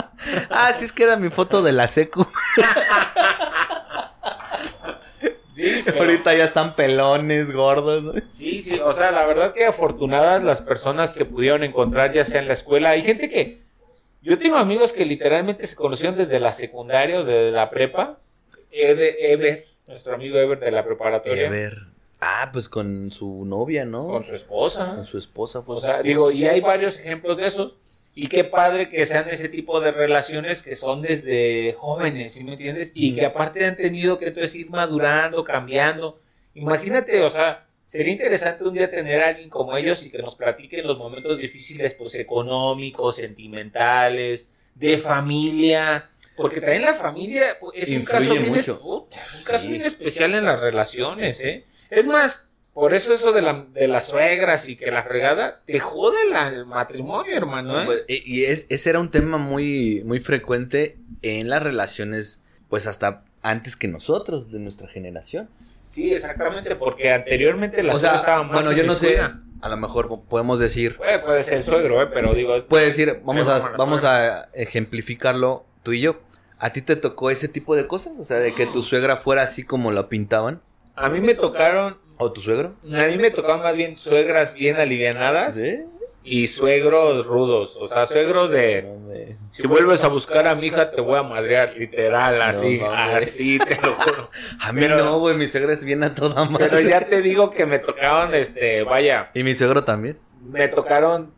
ah, sí es que era mi foto de la secu. <laughs> Sí, <laughs> pero- Ahorita ya están pelones, gordos. ¿no? Sí, sí, o sea, la verdad que afortunadas las personas que pudieron encontrar ya sea en la escuela. Hay gente que, yo tengo amigos que literalmente se conocieron desde la secundaria o desde la prepa. Ede- Ever, nuestro amigo Ever de la preparatoria, Ever. Ah, pues con su novia, ¿no? con su esposa. Con su esposa fue O sea, digo, y hay varios ejemplos de esos. Y qué padre que sean ese tipo de relaciones que son desde jóvenes, ¿sí me entiendes? Y que aparte han tenido que entonces ir madurando, cambiando. Imagínate, o sea, sería interesante un día tener a alguien como ellos y que nos platiquen los momentos difíciles, pues económicos, sentimentales, de familia. Porque también la familia pues, es un caso bien mucho. es- puta, es un caso Sí. bien especial en las relaciones, ¿eh? Es más, por eso eso de, la, de las suegras y que la fregada te jode la- el matrimonio, hermano, ¿eh? Pues, y y es, ese era un tema muy, muy frecuente en las relaciones, pues hasta antes que nosotros, de nuestra generación. sí, exactamente, porque anteriormente la o suegra sea, estaba más bueno, yo no sé, a lo mejor podemos decir, Puede, puede ser el suegro, ¿eh? Pero digo... puede decir, vamos a, vamos a la vamos a ejemplificarlo tú y yo. ¿A ti te tocó ese tipo de cosas? O sea, de que tu suegra fuera así como lo pintaban. A mí me tocaron, ¿O tu suegro? a mí me tocaron más bien suegras bien alivianadas y suegros rudos. O sea, suegros de, No, si vuelves a buscar a mi hija te voy a madrear, literal, así, así, te lo juro. <laughs> A mí Pero- no, güey, mi suegra es bien a toda madre. Pero ya te digo que me tocaron, este, vaya, ¿Y mi suegro también? me tocaron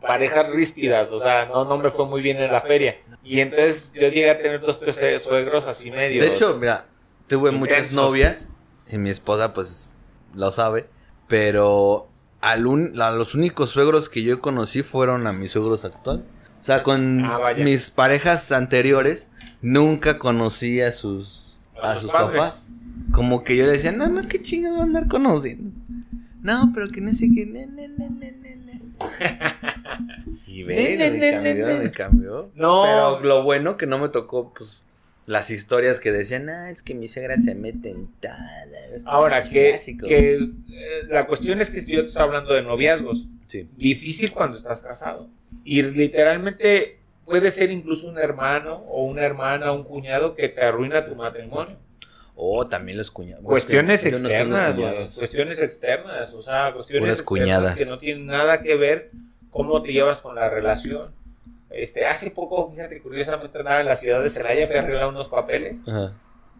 parejas ríspidas, o sea, no, no me fue muy bien en la feria. Y entonces yo llegué a tener dos, tres eh, suegros así medio. De hecho, mira, tuve muchas novias y mi esposa pues lo sabe, pero al un- a los únicos suegros que yo conocí fueron a mis suegros actual. O sea, con Ah, mis parejas anteriores nunca conocí a sus A a, sus papás. Como que yo decía, "No, no, qué chingas va a andar conociendo." No, pero que no sé qué. ne, ne, ne, <laughs> y ve, me cambió, me cambió. No. Pero lo bueno que no me tocó, pues, las historias que decían, ah, es que mi suegra se mete en tal. Ahora, que, que eh, la cuestión es que yo te estoy hablando de noviazgos. Sí. Difícil cuando estás casado. Y literalmente puede ser incluso un hermano o una hermana, un cuñado que te arruina tu matrimonio. Oh, también los cuñados. Cuestiones externas, cuñados. cuestiones externas, o sea, cuestiones externas cuñadas. que no tienen nada que ver cómo te llevas con la relación. Este, hace poco, fíjate, curiosamente andaba en la ciudad de Celaya, fui a arreglar unos papeles. Ajá.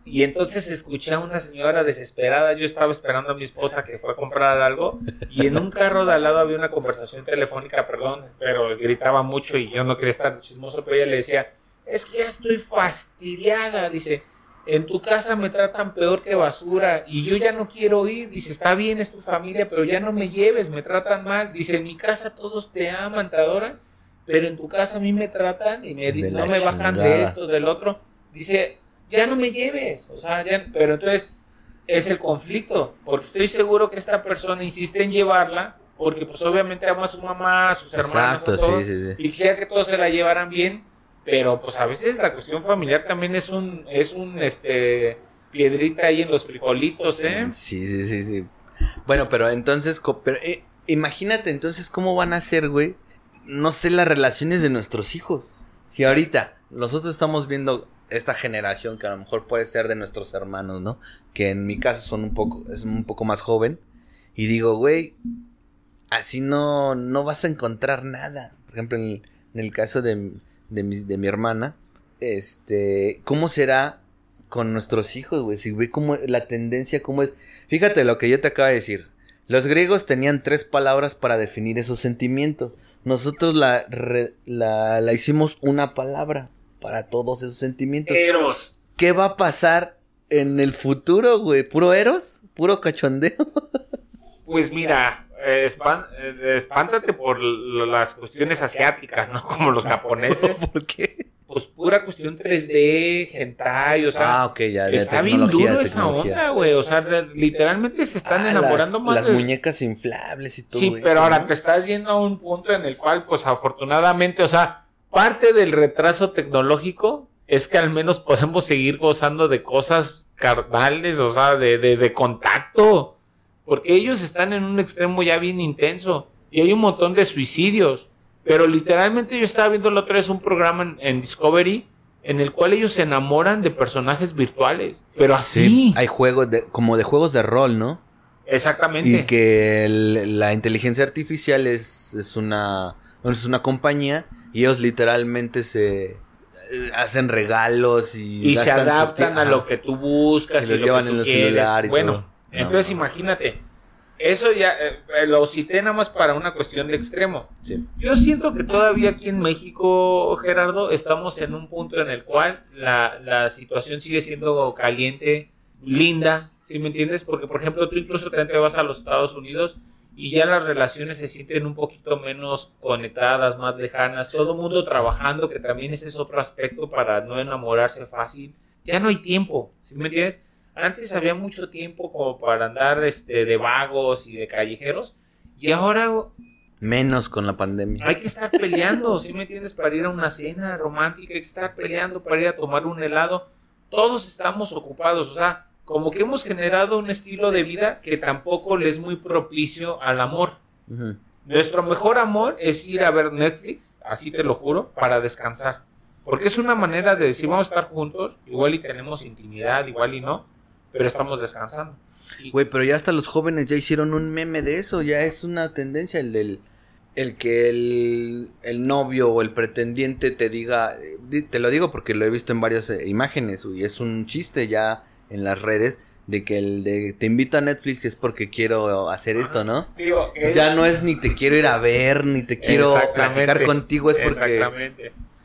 y entonces escuché a una señora desesperada, yo estaba esperando a mi esposa que fue a comprar algo. Y en un carro de al lado había una conversación telefónica, perdón, pero gritaba mucho y yo no quería estar chismoso, pero ella le decía, es que ya estoy fastidiada, dice, en tu casa me tratan peor que basura y yo ya no quiero ir, dice, está bien, es tu familia, pero ya no me lleves, me tratan mal, dice, en mi casa todos te aman, te adoran, pero en tu casa a mí me tratan y me, De no me bajan de esto, del otro, dice, ya no me lleves, o sea, ya, pero entonces es el conflicto, porque estoy seguro que esta persona insiste en llevarla, porque pues obviamente ama a su mamá, a sus hermanos, Exacto, a todos, sí, sí, sí. y quisiera que todos se la llevaran bien, pero pues a veces la cuestión familiar también es un, es un, este, piedrita ahí en los frijolitos, ¿eh? Sí, sí, sí, sí. Bueno, pero entonces, pero, eh, imagínate entonces cómo van a ser, güey. No sé, las relaciones de nuestros hijos. Si ahorita nosotros estamos viendo esta generación que a lo mejor puede ser de nuestros hermanos, ¿no? Que en mi caso son un poco, es un poco más joven. Y digo, güey, así no, no vas a encontrar nada. Por ejemplo, en el, caso de, de, mi, de mi hermana, este, ¿cómo será con nuestros hijos, güey? Si ve cómo la tendencia, cómo es. Fíjate lo que yo te acabo de decir. Los griegos tenían tres palabras para definir esos sentimientos. Nosotros la, re- la, la hicimos una palabra para todos esos sentimientos. Eros. ¿Qué va a pasar en el futuro, güey? ¿Puro eros? ¿Puro cachondeo? <laughs> Pues mira, eh, espan- eh, espántate por las cuestiones asiáticas, ¿no? <laughs> Como los <laughs> japoneses. ¿Por qué? Pues pura cuestión 3D, hentai, o sea. ah, ya. Está bien duro esa onda, güey. O sea, literalmente se están Ah, enamorando las, más Las de- muñecas inflables y todo Sí, eso, pero ahora ¿no? te estás yendo a un punto en el cual, pues afortunadamente, o sea, parte del retraso tecnológico es que al menos podemos seguir gozando de cosas carnales, o sea, de, de, de contacto. Porque ellos están en un extremo ya bien intenso. Y hay un montón de suicidios. Pero literalmente yo estaba viendo la otra vez un programa en, en Discovery en el cual ellos se enamoran de personajes virtuales. Pero así. Sí, hay juegos de, como de juegos de rol, ¿no? Exactamente. Y que el- la inteligencia artificial es, es una es una compañía y ellos literalmente se eh, hacen regalos y, y se adaptan a lo que tú buscas Y y, los lo llevan que en tú el quieres. celular y bueno, todo. No, entonces no. imagínate, eso ya eh, eh, lo cité nada más para una cuestión de extremo. Sí. Yo siento que todavía aquí en México, Gerardo, estamos en un punto en el cual la, la situación sigue siendo caliente, linda, ¿sí me entiendes? Porque, por ejemplo, tú incluso te vas a los Estados Unidos y ya las relaciones se sienten un poquito menos conectadas, más lejanas, todo mundo trabajando, que también ese es otro aspecto para no enamorarse fácil. Ya no hay tiempo, ¿sí me entiendes? Antes había mucho tiempo como para andar este, de vagos y de callejeros y ahora Menos con la pandemia. hay que estar peleando, ¿sí me entiendes? Para ir a una cena romántica, hay que estar peleando para ir a tomar un helado. Todos estamos ocupados, o sea, como que hemos generado un estilo de vida que tampoco le es muy propicio al amor. Ujú. Nuestro mejor amor es ir a ver Netflix, así te lo juro, para descansar. Porque es una manera de decir, vamos a estar juntos, igual y tenemos intimidad, igual y no, pero estamos descansando. Güey, pero ya hasta los jóvenes ya hicieron un meme de eso, ya es una tendencia el del el que el, el novio o el pretendiente te diga, eh, te lo digo porque lo he visto en varias eh, imágenes y es un chiste ya en las redes de que el de te invito a Netflix es porque quiero hacer esto, ¿no? Digo, Ya no es ni te quiero ir a ver, ni te quiero platicar contigo, es porque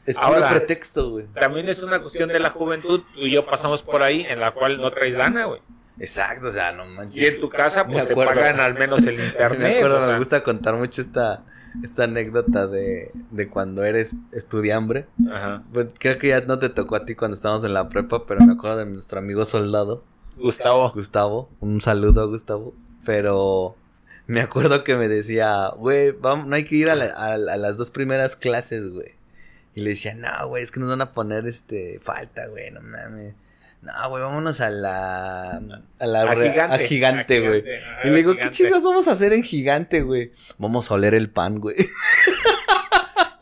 Es puro Ahora, pretexto, güey. También es una cuestión de la juventud. Tú y yo pasamos por ahí en la cual no traes lana, güey. Exacto, o sea, no Y manches. en tu casa, pues te pagan al menos el <laughs> internet. me acuerdo, o sea. me gusta contar mucho esta, esta anécdota de, de cuando eres estudiambre. Ajá. Pues, creo que ya no te tocó a ti cuando estábamos en la prepa, pero me acuerdo de nuestro amigo soldado, Gustavo. Gustavo. Un saludo a Gustavo. Pero me acuerdo que me decía, güey, vamos, no hay que ir a, la- a la- a las dos primeras clases, güey. Y le decía, no, güey, es que nos van a poner este falta, güey, no mames. No, güey, vámonos a la. A la A Gigante, a gigante, güey. A Y le digo, ¿qué Gigante". chingas vamos a hacer en gigante, güey? Vamos a oler el pan, güey.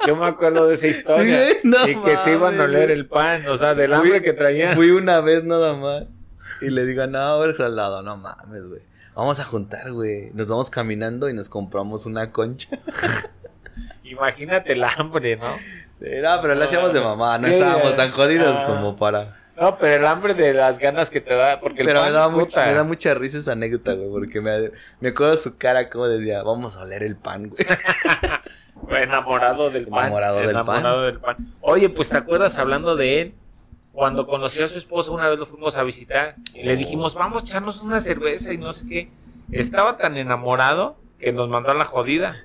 Yo me acuerdo de esa historia. Sí, no y que se iban a oler el pan, o sea, del hambre Fui- que traían. Fui una vez nada más. Y le digo, no, güey, soldado, no mames, güey. Vamos a juntar, güey. Nos vamos caminando y nos compramos una concha. <laughs> Imagínate el hambre, ¿no? No, pero lo hacíamos de mamá, no Sí, estábamos eh, tan jodidos ah. como para. No, pero el hambre de las ganas que te da, porque el Pero pan, me, daba puta, mucha, me da mucha risa esa anécdota, güey, porque me, me acuerdo su cara como decía, vamos a oler el pan, güey. <laughs> enamorado del pan. Enamorado del enamorado del pan. Oye, pues te acuerdas hablando de él, cuando conoció a su esposa, una vez lo fuimos a visitar y le dijimos, vamos a echarnos una cerveza y no sé qué. Estaba tan enamorado que nos mandó a la jodida.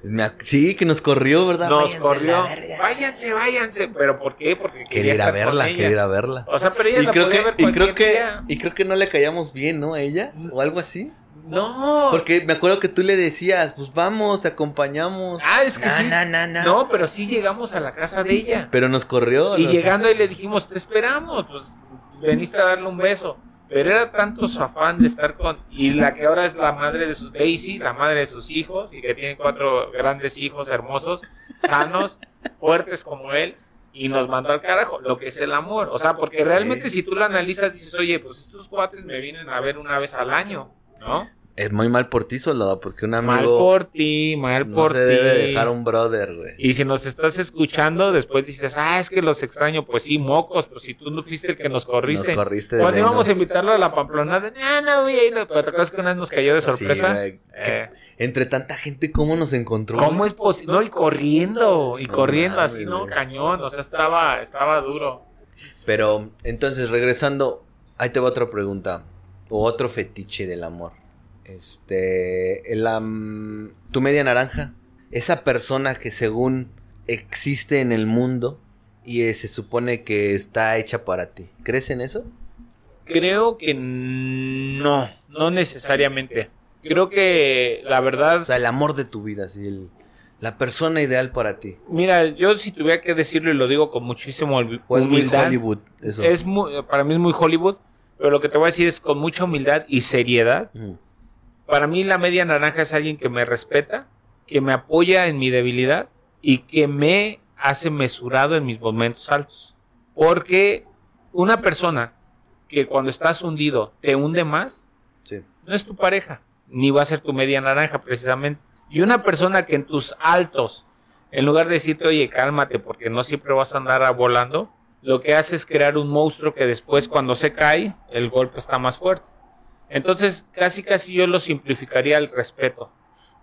Sí, que nos corrió, ¿verdad? Nos Váyanse corrió. Váyanse, váyanse. ¿Pero por qué? Porque Quería ir a verla, quería ir a verla. O sea, pero ella Y la creo, podía que, ver y, creo que, día. y creo que no le caíamos bien, ¿no? A ella, o algo así. No. Porque me acuerdo que tú le decías, pues vamos, te acompañamos. Ah, es que No, sí. no, pero sí llegamos a la casa de ella. Pero nos corrió. Y ¿no? llegando ahí le dijimos, te esperamos, pues veniste a darle un beso. Pero era tanto su afán de estar con... Y la que ahora es la madre de su Daisy, la madre de sus hijos, y que tiene cuatro grandes hijos hermosos, sanos, <laughs> fuertes como él, y nos mandó al carajo, lo que es el amor. O sea, porque realmente si tú lo analizas, dices, oye, pues estos cuates me vienen a ver una vez al año, ¿no? Es muy mal por ti, soldado, porque un Mal amigo por ti, mal no por se ti. debe dejar un brother, güey. Y si nos estás escuchando, después dices, ah, es que los extraño. Pues sí, mocos, pues si tú no fuiste el que nos corriste. Nos corriste de Cuando lleno. íbamos a invitarlo a la pamplonada, no, no ir. Pero te acuerdas que una vez nos cayó de sorpresa. Sí, güey. Eh, Entre tanta gente, ¿cómo nos encontró? ¿Cómo güey? es posible? No, y corriendo, y No corriendo así, ¿no? güey. Cañón, o sea, estaba, estaba duro. Pero, entonces, regresando, ahí te va otra pregunta. O otro fetiche del amor. Este, el, am- tu media naranja. Esa persona que según existe en el mundo y eh, se supone que está hecha para ti. ¿Crees en eso? Creo que no, no necesariamente. Creo que la verdad O sea, el amor de tu vida, así, el- la persona ideal para ti. Mira, yo si tuviera que decirlo y lo digo con muchísimo hum- O es muy humildad. Hollywood, eso. Es muy, para mí es muy Hollywood, pero lo que te voy a decir es con mucha humildad y seriedad. Ujú. Para mí la media naranja es alguien que me respeta, que me apoya en mi debilidad y que me hace mesurado en mis momentos altos. Porque una persona que cuando estás hundido te hunde más, Sí. no es tu pareja, ni va a ser tu media naranja precisamente. Y una persona que en tus altos, en lugar de decirte, oye, cálmate, porque no siempre vas a andar volando, lo que hace es crear un monstruo que después cuando se cae, el golpe está más fuerte. Entonces, casi casi yo lo simplificaría al respeto.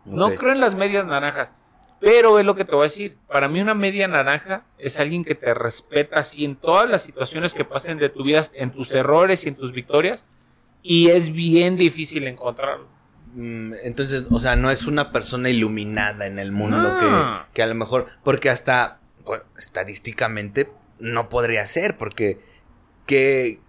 No creo en las medias naranjas, pero es lo que te voy a decir. Para mí una media naranja es alguien que te respeta así en todas las situaciones que pasen de tu vida, en tus errores y en tus victorias, y es bien difícil encontrarlo. Mm, Entonces, o sea, no es una persona iluminada en el mundo que, que a lo mejor, porque hasta bueno, estadísticamente no podría ser, porque qué,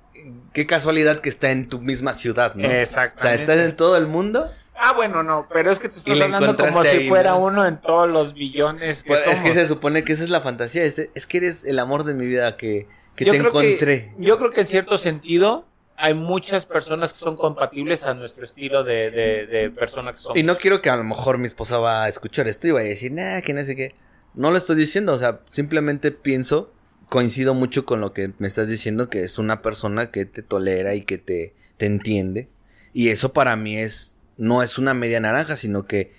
qué casualidad que está en tu misma ciudad, ¿no? O sea, estás en todo el mundo. Ah, bueno, no, pero es que tú estás hablando como si fuera ¿no? uno en todos los billones que Pues, es que se supone que esa es la fantasía, es, es que eres el amor de mi vida que, que Yo te encontré. yo creo que en cierto sentido hay muchas personas que son compatibles a nuestro estilo de, de, de persona que somos. Y no quiero que a lo mejor mi esposa va a escuchar esto y vaya a decir, nah, que no sé qué. No lo estoy diciendo, o sea, simplemente pienso, coincido mucho con lo que me estás diciendo, que es una persona que te tolera y que te, te entiende. Y eso para mí es, no es una media naranja, sino que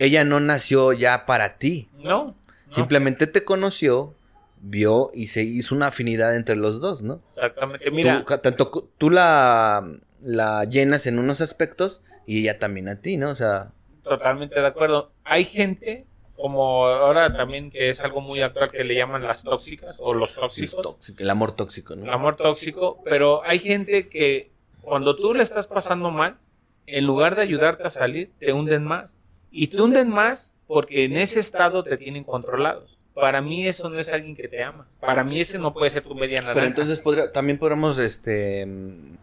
ella no nació ya para ti. No. no. Simplemente te conoció, vio y se hizo una afinidad entre los dos, ¿no? Exactamente. Mira, Tú, tanto tú la, la llenas en unos aspectos y ella también a ti, ¿no? O sea, totalmente de acuerdo. Hay gente, como ahora también que es algo muy actual que le llaman las tóxicas o los tóxicos, tóxico, el amor tóxico, ¿no? el amor tóxico, pero hay gente que cuando tú le estás pasando mal, en lugar de ayudarte a salir, te hunden más. Y te hunden más porque en ese estado te tienen controlados. Para mí eso no es alguien que te ama. Para mí ese no puede ser tu media naranja. Pero entonces podría- también podríamos este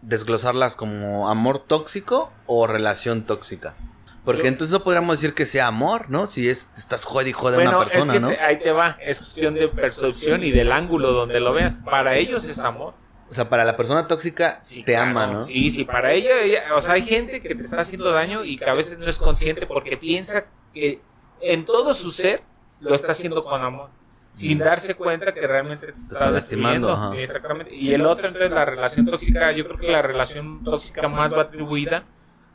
desglosarlas como amor tóxico o relación tóxica. Porque Yo- entonces no podríamos decir que sea amor, ¿no? Si es estás jode y jode a una persona, es que ¿no? te- ahí te va. Es cuestión de percepción y del ángulo donde lo veas. Para ellos es amor. O sea, para la persona tóxica Sí, te claro. ama, ¿no? Sí, sí, para ella, ella- o sea, hay gente que te está haciendo daño y que a veces no es consciente porque piensa que en todo su ser lo está haciendo con amor, sin darse cuenta que realmente te está, está lastimando, ajá. Exactamente. Y el otro, entonces, la relación tóxica, yo creo que la relación tóxica más va atribuida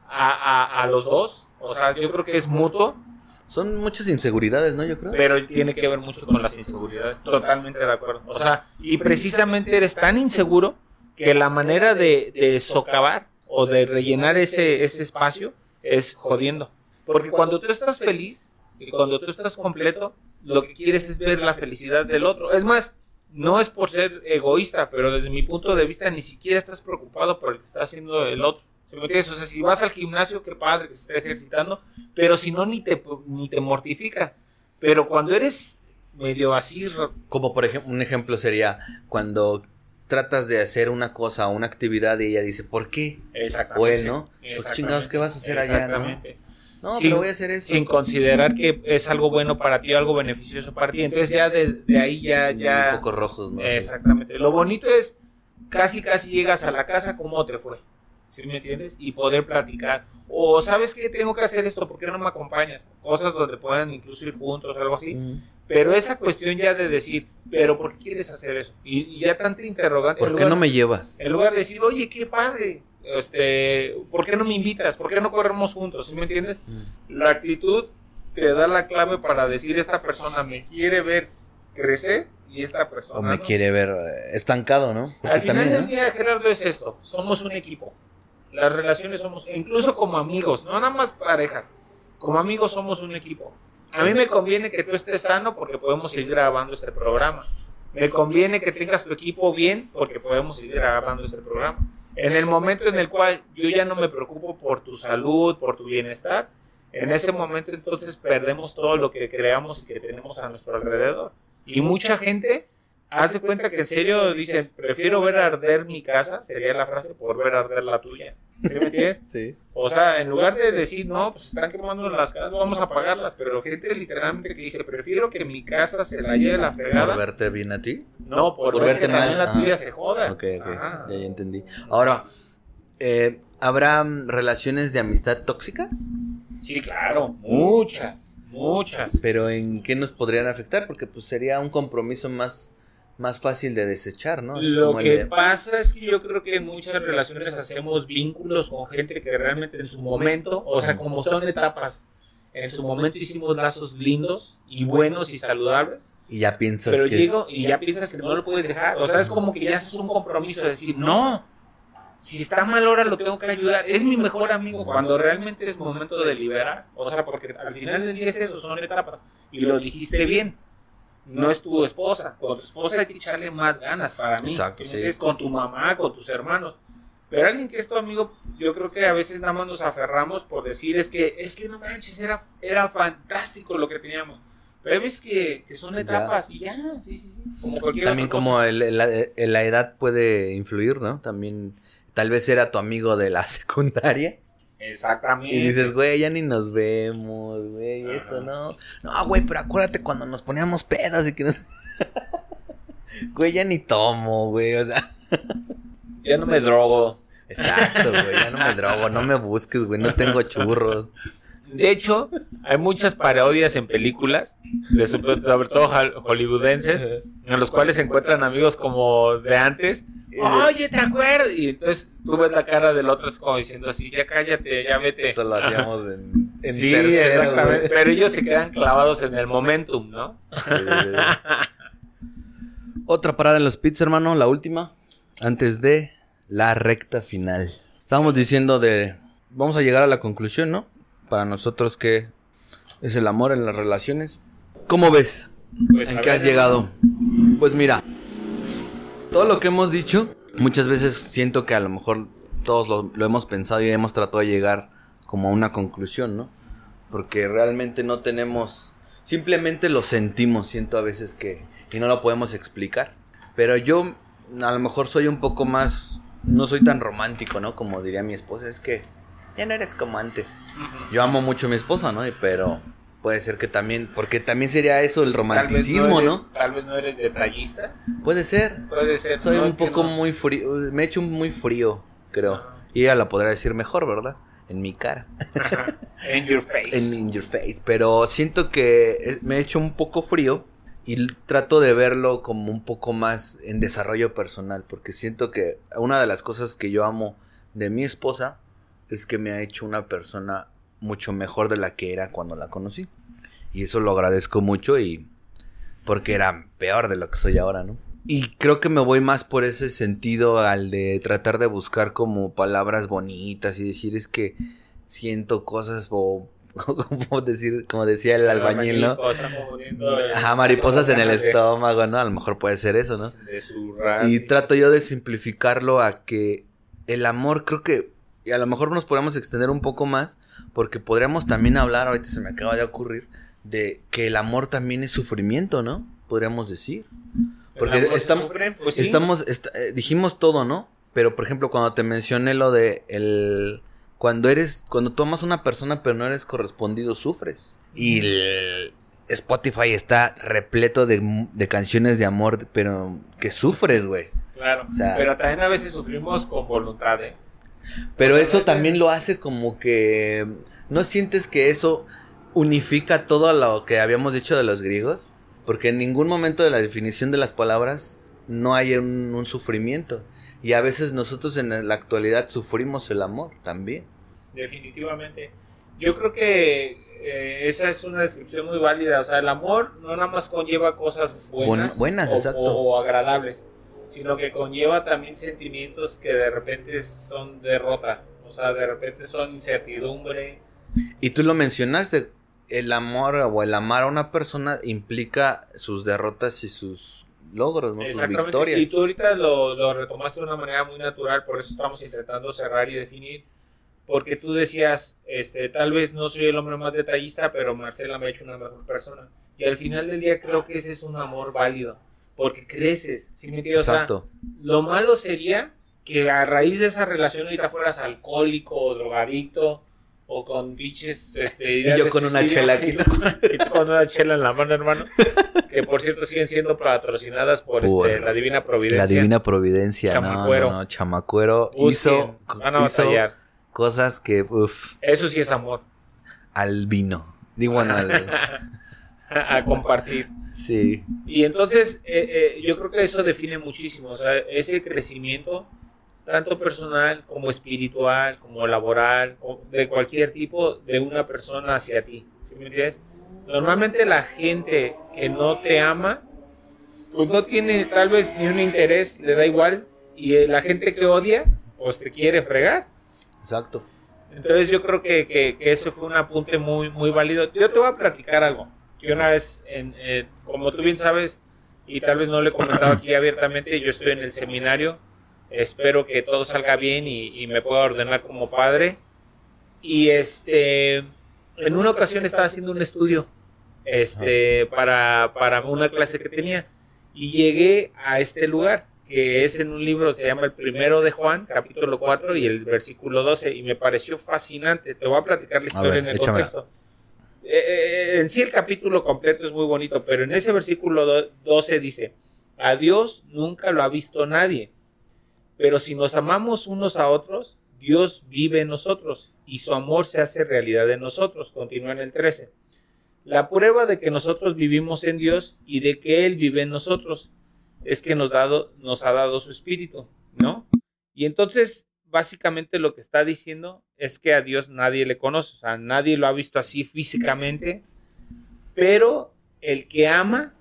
a, a, a los dos. O sea, yo creo que es mutuo, Son muchas inseguridades, ¿no? Yo creo. pero tiene que ver mucho con las inseguridades. Totalmente de acuerdo. O sea, y precisamente eres tan inseguro que la manera de, de socavar o de rellenar ese, ese espacio es jodiendo. Porque cuando tú estás feliz y cuando tú estás completo, lo que quieres es ver la felicidad del otro. Es más, no es por ser egoísta, pero desde mi punto de vista ni siquiera estás preocupado por el que está haciendo el otro. ¿Sí me entiendes? O sea, si vas al gimnasio, qué padre que se esté ejercitando, pero si no, ni te, ni te mortifica. Pero cuando eres medio así, Como por ejemplo, un ejemplo sería cuando tratas de hacer una cosa o una actividad y ella dice, ¿por qué? O él, ¿no? Pues chingados, ¿qué vas a hacer allá, no? Exactamente. No, Sin- pero voy a hacer esto. Sin considerar que es algo bueno para ti, algo beneficioso para ti. Entonces ya de, de ahí ya, ya. Focos rojos, ¿no? Exactamente. Lo bonito es casi casi llegas a la casa, ¿cómo te fue? ¿Sí me entiendes? Y poder platicar. O sabes que tengo que hacer esto, ¿por qué no me acompañas? Cosas donde puedan incluso ir juntos o algo así. Mm. Pero esa cuestión ya de decir, pero ¿por qué quieres hacer eso? Y, y ya tanta interrogante. ¿Por en qué lugar- no me llevas? En lugar de decir, oye, qué padre, este, ¿por qué no me invitas? ¿Por qué no corremos juntos? ¿Sí me entiendes? Mm. La actitud te da la clave para decir, esta persona me quiere ver crecer y esta persona. O me no". quiere ver estancado, ¿no? Porque Al final también, del ¿no? día, Gerardo, es esto: somos un equipo. Las relaciones somos, incluso como amigos, no nada más parejas. Como amigos somos un equipo. A mí me conviene que tú estés sano porque podemos seguir grabando este programa. Me conviene que tengas tu equipo bien porque podemos seguir grabando este programa. En el momento en el cual yo ya no me preocupo por tu salud, por tu bienestar, en ese momento entonces perdemos todo lo que creamos y que tenemos a nuestro alrededor. Y mucha gente hace cuenta que en serio dicen, prefiero ver arder mi casa, sería la frase, por ver arder la tuya. ¿Sí me entiendes? <laughs> Sí. O sea, en lugar de decir, no, pues están quemando las casas, vamos a apagarlas, pero gente literalmente que dice, prefiero que mi casa se la lleve la ¿Por fregada. verte bien a ti? No, por, por ver verte también mal. la tuya se joda. Ok, ok. Ya, ya entendí. Ahora, eh, ¿habrá relaciones de amistad tóxicas? Sí, claro, muchas, muchas. Pero ¿en qué nos podrían afectar? Porque pues sería un compromiso más, más fácil de desechar, ¿no? Es Lo que de- pasa es que yo creo que en muchas relaciones hacemos vínculos con gente que realmente en su momento, o sea, como son etapas, en su momento hicimos lazos lindos y buenos y saludables, Y ya piensas pero que llego es- y ya piensas que no lo puedes dejar. O sea, es como que ya haces un compromiso de decir, no, si está mal ahora lo tengo que ayudar. Es mi mejor amigo cuando realmente es momento de liberar. O sea, porque al final del día es eso, son etapas. Y lo dijiste bien. No es tu esposa. Con tu esposa hay que echarle más ganas para mí. Exacto, ¿Sí me sí. entiendes? Con tu mamá, con tus hermanos. Pero alguien que es tu amigo, yo creo que a veces nada más nos aferramos por decir, es que, es que no manches, era, era fantástico lo que teníamos. Pero ves que, que son Ya. etapas y ya, sí, sí, sí. Como cualquier También otra como el- la, la edad puede influir, ¿no? También tal vez era tu amigo de la <laughs> secundaria Exactamente. y dices, güey, ya ni nos vemos, güey, Ajá. esto no. No, güey, pero acuérdate cuando nos poníamos pedas y que nos... <laughs> Güey, ya ni tomo, güey, o sea... <laughs> ya no me drogo. Exacto, güey, ya no me drogo, no me busques, güey, no tengo churros. De hecho, hay muchas parodias en películas, de sobre, sobre todo hol- hollywoodenses, en los cuales se encuentran amigos como de antes, oye, ¿te acuerdas? Y entonces tú ves la cara del otro es como diciendo así, ya cállate, ya vete. Eso lo hacíamos en, en sí, tercero, exactamente. güey. Pero ellos se quedan clavados en el momentum, ¿no? Otra parada en los pits, hermano, la última. Antes de la recta final. Estábamos diciendo de. Vamos a llegar a la conclusión, ¿no? Para nosotros, ¿qué es el amor en las relaciones? ¿Cómo ves? Pues, ¿En qué has llegado? Pues mira, todo lo que hemos dicho, muchas veces siento que a lo mejor todos lo, lo hemos pensado y hemos tratado de llegar como a una conclusión, ¿no? Porque realmente no tenemos, simplemente lo sentimos, siento a veces que, y no lo podemos explicar. Pero yo a lo mejor soy un poco más, no soy tan romántico, ¿no? Como diría mi esposa, es que ya no eres como antes. Yo amo mucho a mi esposa, ¿no? Y- Pero puede ser que también, porque también sería eso el tal romanticismo, eres- ¿no? Tal vez no eres detallista. Puede ser. Puede ser. Soy ¿no? un poco no. muy frío, me he hecho muy frío, creo. Ajá. Y ella la podrá decir mejor, ¿verdad? En mi cara, <laughs> En your face. en in your face. Pero siento que me he hecho un poco frío y trato de verlo como un poco más en desarrollo personal, porque siento que una de las cosas que yo amo de mi esposa es que me ha hecho una persona mucho mejor de la que era cuando la conocí. Y eso lo agradezco mucho y porque era peor de lo que soy ahora, ¿no? Y creo que me voy más por ese sentido al de tratar de buscar como palabras bonitas y decir es que siento cosas o <laughs> como decir como decía el albañil, ¿no? Ajá, mariposas en el <laughs> estómago, ¿no? A lo mejor puede ser eso, ¿no? Y trato yo de simplificarlo a que el amor creo que y a lo mejor nos podemos extender un poco más porque podríamos también hablar, ahorita se me acaba de ocurrir, de que el amor también es sufrimiento, ¿no? Podríamos decir. Porque estamos, sufre, pues sí. estamos est- eh, dijimos todo, ¿no? Pero por ejemplo, cuando te mencioné lo de el cuando eres cuando tomas una persona pero no eres correspondido sufres. Y el Spotify está repleto de, de canciones de amor, pero que sufres, güey. Claro. O sea- pero también a veces sufrimos con voluntad, ¿eh? Pero eso también lo hace como que no sientes que eso unifica todo lo que habíamos dicho de los griegos, porque en ningún momento de la definición de las palabras no hay un, un sufrimiento. Y a veces nosotros en la actualidad sufrimos el amor también. Definitivamente. Yo creo que eh, esa es una descripción muy válida. O sea, el amor no nada más conlleva cosas buenas, o agradables, sino que conlleva también sentimientos que de repente son derrota. O sea, de repente son incertidumbre. Y tú lo mencionaste, el amor o el amar a una persona implica sus derrotas y sus logros, ¿no? sus victorias. Y tú ahorita lo, lo retomaste de una manera muy natural, por eso estamos intentando cerrar y definir. Porque tú decías, este, tal vez no soy el hombre más detallista, pero Marcela me ha hecho una mejor persona. Y al final del día creo que ese es un amor válido. Porque creces, ¿sí me entiendes? O sea, Exacto. lo malo sería que a raíz de esa relación ahorita fueras alcohólico o drogadicto o con pinches este, ideas yo con una chela aquí. <laughs> y tú, y con una chela en la mano, hermano. Que por cierto siguen siendo patrocinadas por, Por este, la Divina Providencia. La divina providencia, Chamacuero. no, no, Chamacuero hizo, cosas que, uff, Eso sí es amor. al vino. Digo, bueno, al- <laughs> a compartir. sí, Y entonces eh, eh, yo creo que eso define muchísimo, o sea, ese crecimiento, tanto personal como espiritual, como laboral, de cualquier tipo de una persona hacia ti. ¿Sí me entiendes? Normalmente la gente que no te ama, pues no tiene tal vez ni un interés, le da igual, y eh, la gente que odia, pues te quiere fregar. exacto. Entonces yo creo que, que, que eso fue un apunte muy, muy válido. Yo te voy a platicar algo. Que una vez, en, eh, como tú bien sabes, y tal vez no le he comentado aquí abiertamente, yo estoy en el seminario. Espero que todo salga bien y, y me pueda ordenar como padre. Y este, en una ocasión estaba haciendo un estudio este, para, para una clase que tenía. Y llegué a este lugar, que es en un libro, se llama El primero de Juan, capítulo 4 y el versículo 12, y me pareció fascinante. Te voy a platicar la historia ver, en el échamela. contexto. Eh, eh, en sí el capítulo completo es muy bonito, pero en ese versículo do- 12 dice, a Dios nunca lo ha visto nadie, pero si nos amamos unos a otros, Dios vive en nosotros y su amor se hace realidad en nosotros. Continúa en el 13. La prueba de que nosotros vivimos en Dios y de que Él vive en nosotros es que nos, ha dado su espíritu. Y entonces, básicamente lo que está diciendo es que a Dios nadie le conoce, o sea, nadie lo ha visto así físicamente, pero el que ama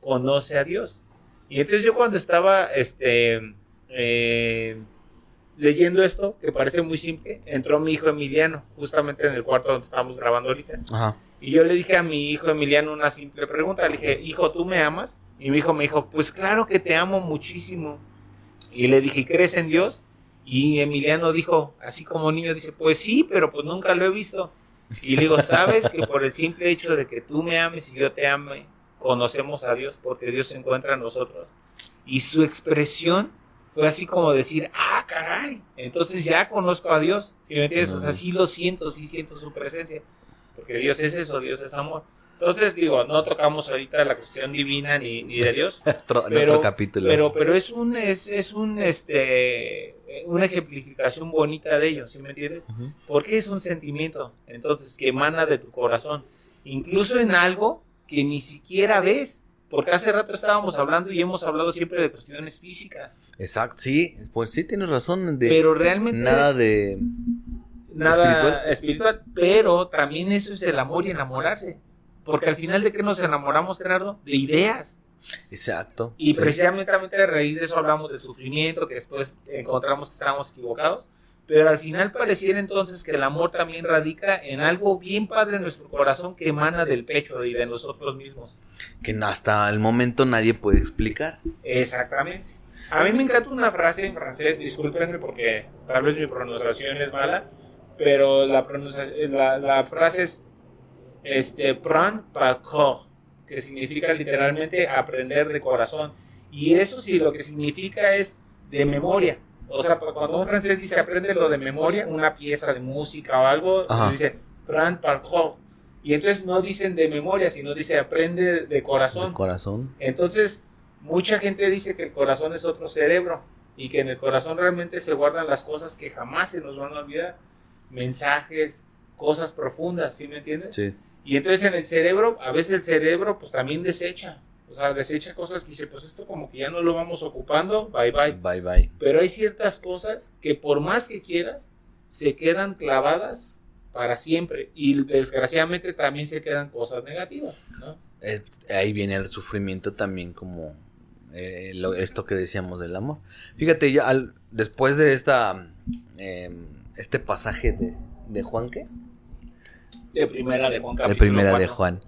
conoce a Dios. Y entonces yo cuando estaba este, eh, leyendo esto, que parece muy simple, entró mi hijo Emiliano, justamente en el cuarto donde estamos grabando ahorita. Ajá. Y yo le dije a mi hijo Emiliano una simple pregunta. Le dije, hijo, ¿tú me amas? Y mi hijo me dijo, pues claro que te amo muchísimo. Y le dije, ¿crees en Dios? Y Emiliano dijo, así como niño, dice, pues sí, pero pues nunca lo he visto. Y le digo, ¿sabes que por el simple hecho de que tú me ames y yo te ame, conocemos a Dios porque Dios se encuentra en nosotros? Y su expresión fue así como decir, ah, caray, entonces ya conozco a Dios. ¿Sí me entiendes? O sea, sí lo siento, sí siento su presencia. Porque Dios es eso, Dios es amor. Entonces, digo, no tocamos ahorita la cuestión divina ni, ni de Dios. <laughs> Otro, pero, otro capítulo. Pero, pero es un, es, es un, este, una ejemplificación bonita de ello, ¿sí me entiendes? Porque es un sentimiento, entonces, que emana de tu corazón. Incluso en algo que ni siquiera ves. Porque hace rato estábamos hablando y hemos hablado siempre de cuestiones físicas. Exacto, sí, pues sí tienes razón. De Pero realmente nada de. nada espiritual. espiritual. pero también eso es el amor y enamorarse. Porque al final de qué nos enamoramos, Gerardo? De ideas. Exacto. Y Sí. precisamente a raíz de eso hablamos del sufrimiento, que después encontramos que estábamos equivocados. Pero al final pareciera entonces que el amor también radica en algo bien padre en nuestro corazón que emana del pecho y de nosotros mismos. Que hasta el momento nadie puede explicar. Exactamente. A mí me encanta una frase en francés, discúlpenme porque tal vez mi pronunciación es mala, pero la, la, la frase es este, par cœur, que significa literalmente aprender de corazón. Y eso sí, lo que significa es de memoria. O sea, cuando un francés dice aprende lo de memoria, una pieza de música o algo, Ajá. dice par cœur. Y entonces no dicen de memoria, sino dice aprende de corazón. De corazón. Entonces, mucha gente dice que el corazón es otro cerebro y que en el corazón realmente se guardan las cosas que jamás se nos van a olvidar. Mensajes, cosas profundas, ¿sí me entiendes? Sí. Y entonces en el cerebro, a veces el cerebro pues también desecha. O sea, desecha cosas que dice, pues esto como que ya no lo vamos ocupando, bye bye. Bye bye. Pero hay ciertas cosas que por más que quieras, se quedan clavadas para siempre. Y desgraciadamente también se quedan cosas negativas, ¿no? Eh, ahí viene el sufrimiento también como eh, lo- esto que decíamos del amor. Fíjate, ya al, después de esta eh, este pasaje de, de Juan, ¿qué? De primera de Juan De primera de. Juan.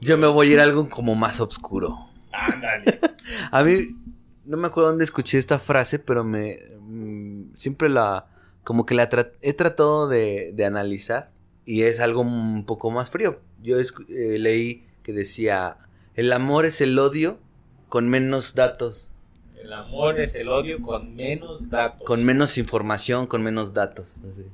Yo me voy a ir a algo como más oscuro. Ándale. <laughs> A mí no me acuerdo dónde escuché esta frase, pero me mm, siempre la como que la tra- he tratado de, de analizar y es algo un poco más frío. Yo eh, leí que decía el amor es el odio con menos datos, El amor es el odio con menos datos. con menos información, con menos datos. así.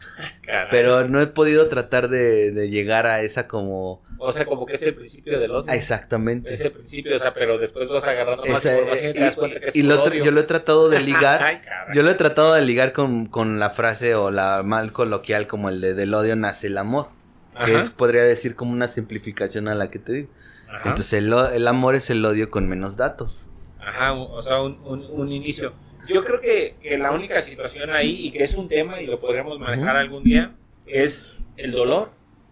<laughs> Caray. Pero no he podido tratar de, de llegar a esa como O sea, como que es el principio del odio. Ah, exactamente. Es el principio, o sea, pero después vas agarrando más Esa- información y te das cuenta que es y puro lo odio. yo lo he tratado de <laughs> ligar. Ay. Yo lo he tratado de ligar con, con la frase o la mal coloquial como el de del odio nace el amor. Que es, podría decir como una simplificación a la que te digo. Ajá. Entonces el, el amor es el odio con menos datos. Ajá, o sea, un, un- un inicio. Yo creo que, que la única situación ahí, y que es un tema y lo podremos manejar algún día, es el dolor.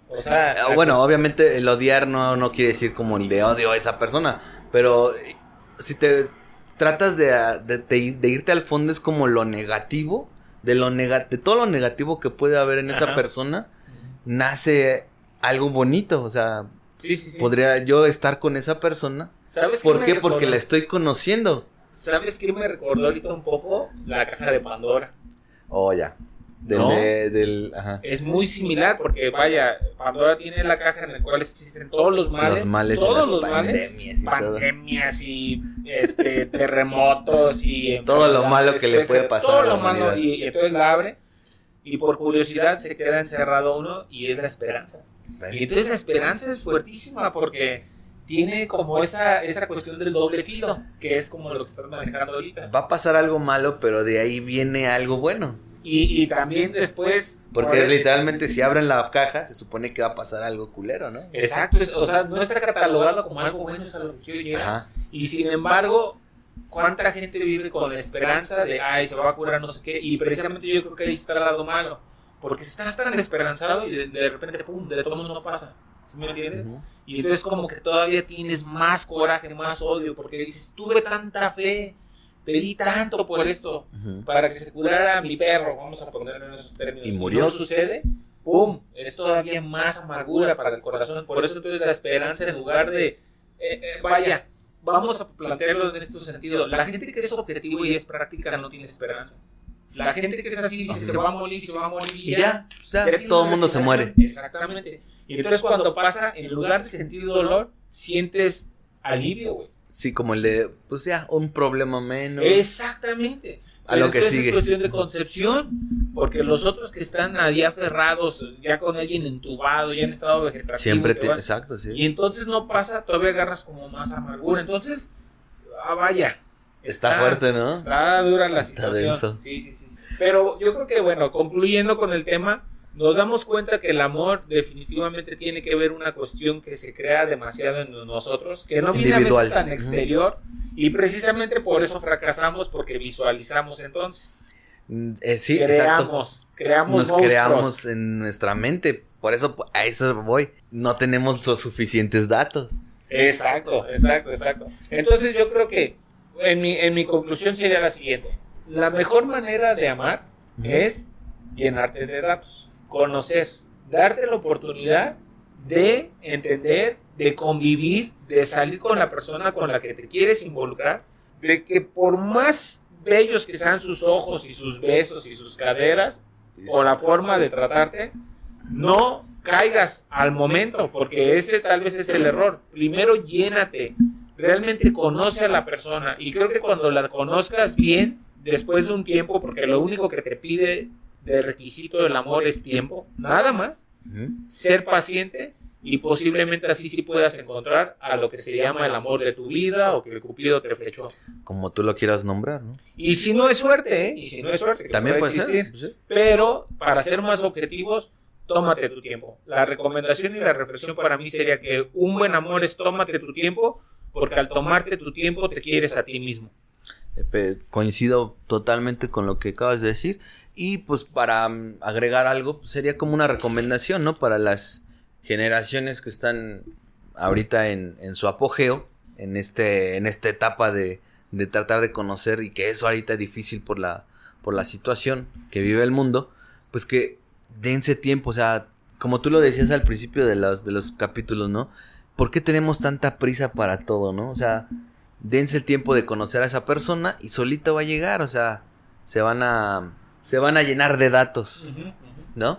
O sea, Ah, bueno, obviamente el odiar no, no quiere decir como el de odio a esa persona. Pero eh, si te tratas de, ah, de- de ir- de irte al fondo es como lo negativo. De, lo nega- de todo lo negativo que puede haber en esa persona, nace algo bonito. O sea, sí, sí, sí. podría yo estar con esa persona. ¿Sabes ¿Por qué? Porque la estoy conociendo. ¿Sabes qué me recordó ahorita un poco? La caja de Pandora. Oh, ya. Del, ¿No? de- del, ajá. Es muy similar porque, vaya, Pandora tiene la caja en la cual existen todos los males. los males y todos las los males. pandemias y todo. pandemias y este <laughs> terremotos y Todo lo malo que le puede pasar todo a la lo malo y entonces la abre y por curiosidad se queda encerrado uno y es la esperanza y entonces la esperanza es fuertísima porque tiene como esa esa cuestión del doble filo que es como lo que estás manejando ahorita Va a pasar algo malo, pero de ahí viene algo bueno. y, y también después Porque por- literalmente si abren la caja, se supone que va a pasar algo culero, ¿no? exacto es- o sea no está catalogado como algo bueno es a lo que quiero llegar Ajá. Y sin embargo, ¿Cuánta gente vive con la esperanza de, ay, se va a curar no sé qué? Y precisamente yo creo que ahí está el lado malo. Porque estás tan esperanzado y de, de repente, pum, de todo el mundo no pasa. ¿Sí me entiendes? Y entonces como que todavía tienes más coraje, más odio, porque dices, tuve tanta fe, pedí tanto por esto, para que se curara mi perro, vamos a ponerlo en esos términos. Y murió. no sucede, ¡pum! Es todavía más amargura para el corazón. Por eso entonces la esperanza en lugar de, eh, eh, vaya, vamos a plantearlo en este sentido. La gente que es objetivo y es práctica no tiene esperanza. La gente que es así dice, se va a morir, se va a morir y ya. o sea, todo el mundo se muere. Exactamente. Y entonces cuando pasa, en lugar de sentir dolor, sientes alivio, güey. Sí, como el de, pues ya, un problema menos. Exactamente. A lo que sigue. Es cuestión de concepción, porque los otros que están ahí aferrados, ya con alguien entubado, ya en estado vegetativo. Siempre te, exacto, sí. Y entonces no pasa, todavía agarras como más amargura. Entonces, ah, vaya. Está fuerte, ¿no? Está dura la Está situación. denso. Sí, sí, sí. Pero yo creo que, bueno, concluyendo con el tema, nos damos cuenta que el amor definitivamente tiene que ver una cuestión que se crea demasiado en nosotros, que no viene a veces tan exterior, y precisamente por eso fracasamos, porque visualizamos entonces. Mm, eh, sí, exacto. creamos, creamos Nos monstruos. creamos en nuestra mente. Por eso, a eso voy. No tenemos los suficientes datos. Exacto, exacto, exacto. Entonces yo creo que en mi, en mi conclusión sería la siguiente. La mejor manera de amar es llenarte de datos, conocer, darte la oportunidad de entender, de convivir, de salir con la persona con la que te quieres involucrar, de que por más bellos que sean sus ojos y sus besos y sus caderas o la forma de tratarte, no caigas al momento, porque ese tal vez es el error. Primero llénate, realmente conoce a la persona y creo que cuando la conozcas bien, después de un tiempo, porque lo único que te pide de requisito del amor es tiempo, nada más, ser paciente y posiblemente así sí puedas encontrar a lo que se llama el amor de tu vida o que el cupido te flechó. Como tú lo quieras nombrar, ¿no? Y si no es suerte, ¿eh? Y si no es suerte, que También puede existir. ser. pues sí. Pero para ser más objetivos, tómate tu tiempo. La recomendación y la reflexión para mí sería que un buen amor es tómate tu tiempo, porque al tomarte tu tiempo te quieres a ti mismo. Eh, Coincido totalmente con lo que acabas de decir. Y pues para mm, agregar algo, pues, sería como una recomendación, ¿no? Para las generaciones que están ahorita en, en su apogeo, en, este, en esta etapa de, de tratar de conocer y que eso ahorita es difícil por la, por la situación que vive el mundo, pues que dense tiempo, o sea, como tú lo decías al principio de los, de los capítulos, ¿no? ¿Por qué tenemos tanta prisa para todo, no? O sea, dense el tiempo de conocer a esa persona y solito va a llegar, o sea, se van a se van a llenar de datos, ¿no?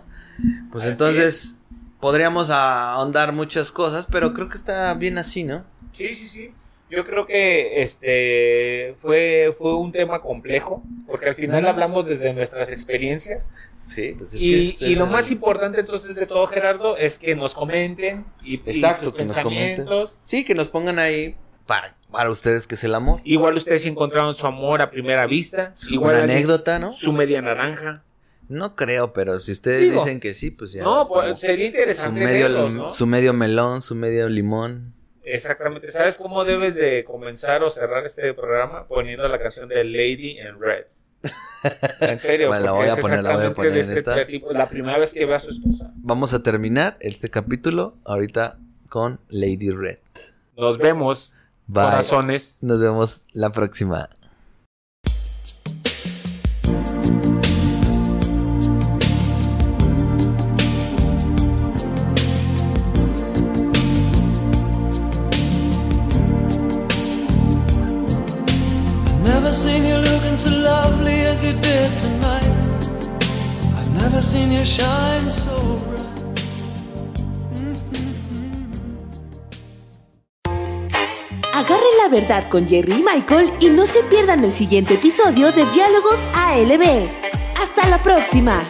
Pues Así entonces podríamos ahondar muchas cosas, pero creo que está bien así, ¿no? Sí, sí, sí. Yo creo que este fue, fue un tema complejo, porque al final hablamos desde nuestras experiencias. Sí, pues es y, que es- y lo más importante entonces de todo, Gerardo, es que nos comenten y, y exacto, sus que nos comenten. Sí, que nos pongan ahí para, para ustedes que es el amor. Igual ustedes encontraron su amor a primera vista. Igual Una anécdota, ¿no? Su media naranja. No creo, pero si ustedes Digo, dicen que sí, pues ya. No, pues sería su interesante medio, verlos, ¿no? su medio melón, su medio limón. Exactamente. ¿Sabes cómo debes de comenzar o cerrar este programa? Poniendo la canción de Lady in Red. En serio, Bueno, la voy a poner, la voy a exactamente poner de en este esta. tipo, la primera vez que ve a su esposa. Vamos a terminar este capítulo ahorita con Lady Red. Nos vemos, Bye. corazones. Nos vemos la próxima. Never. Agarren la verdad con Jerry y Michael y no se pierdan el siguiente episodio de Diálogos ALB. ¡Hasta la próxima!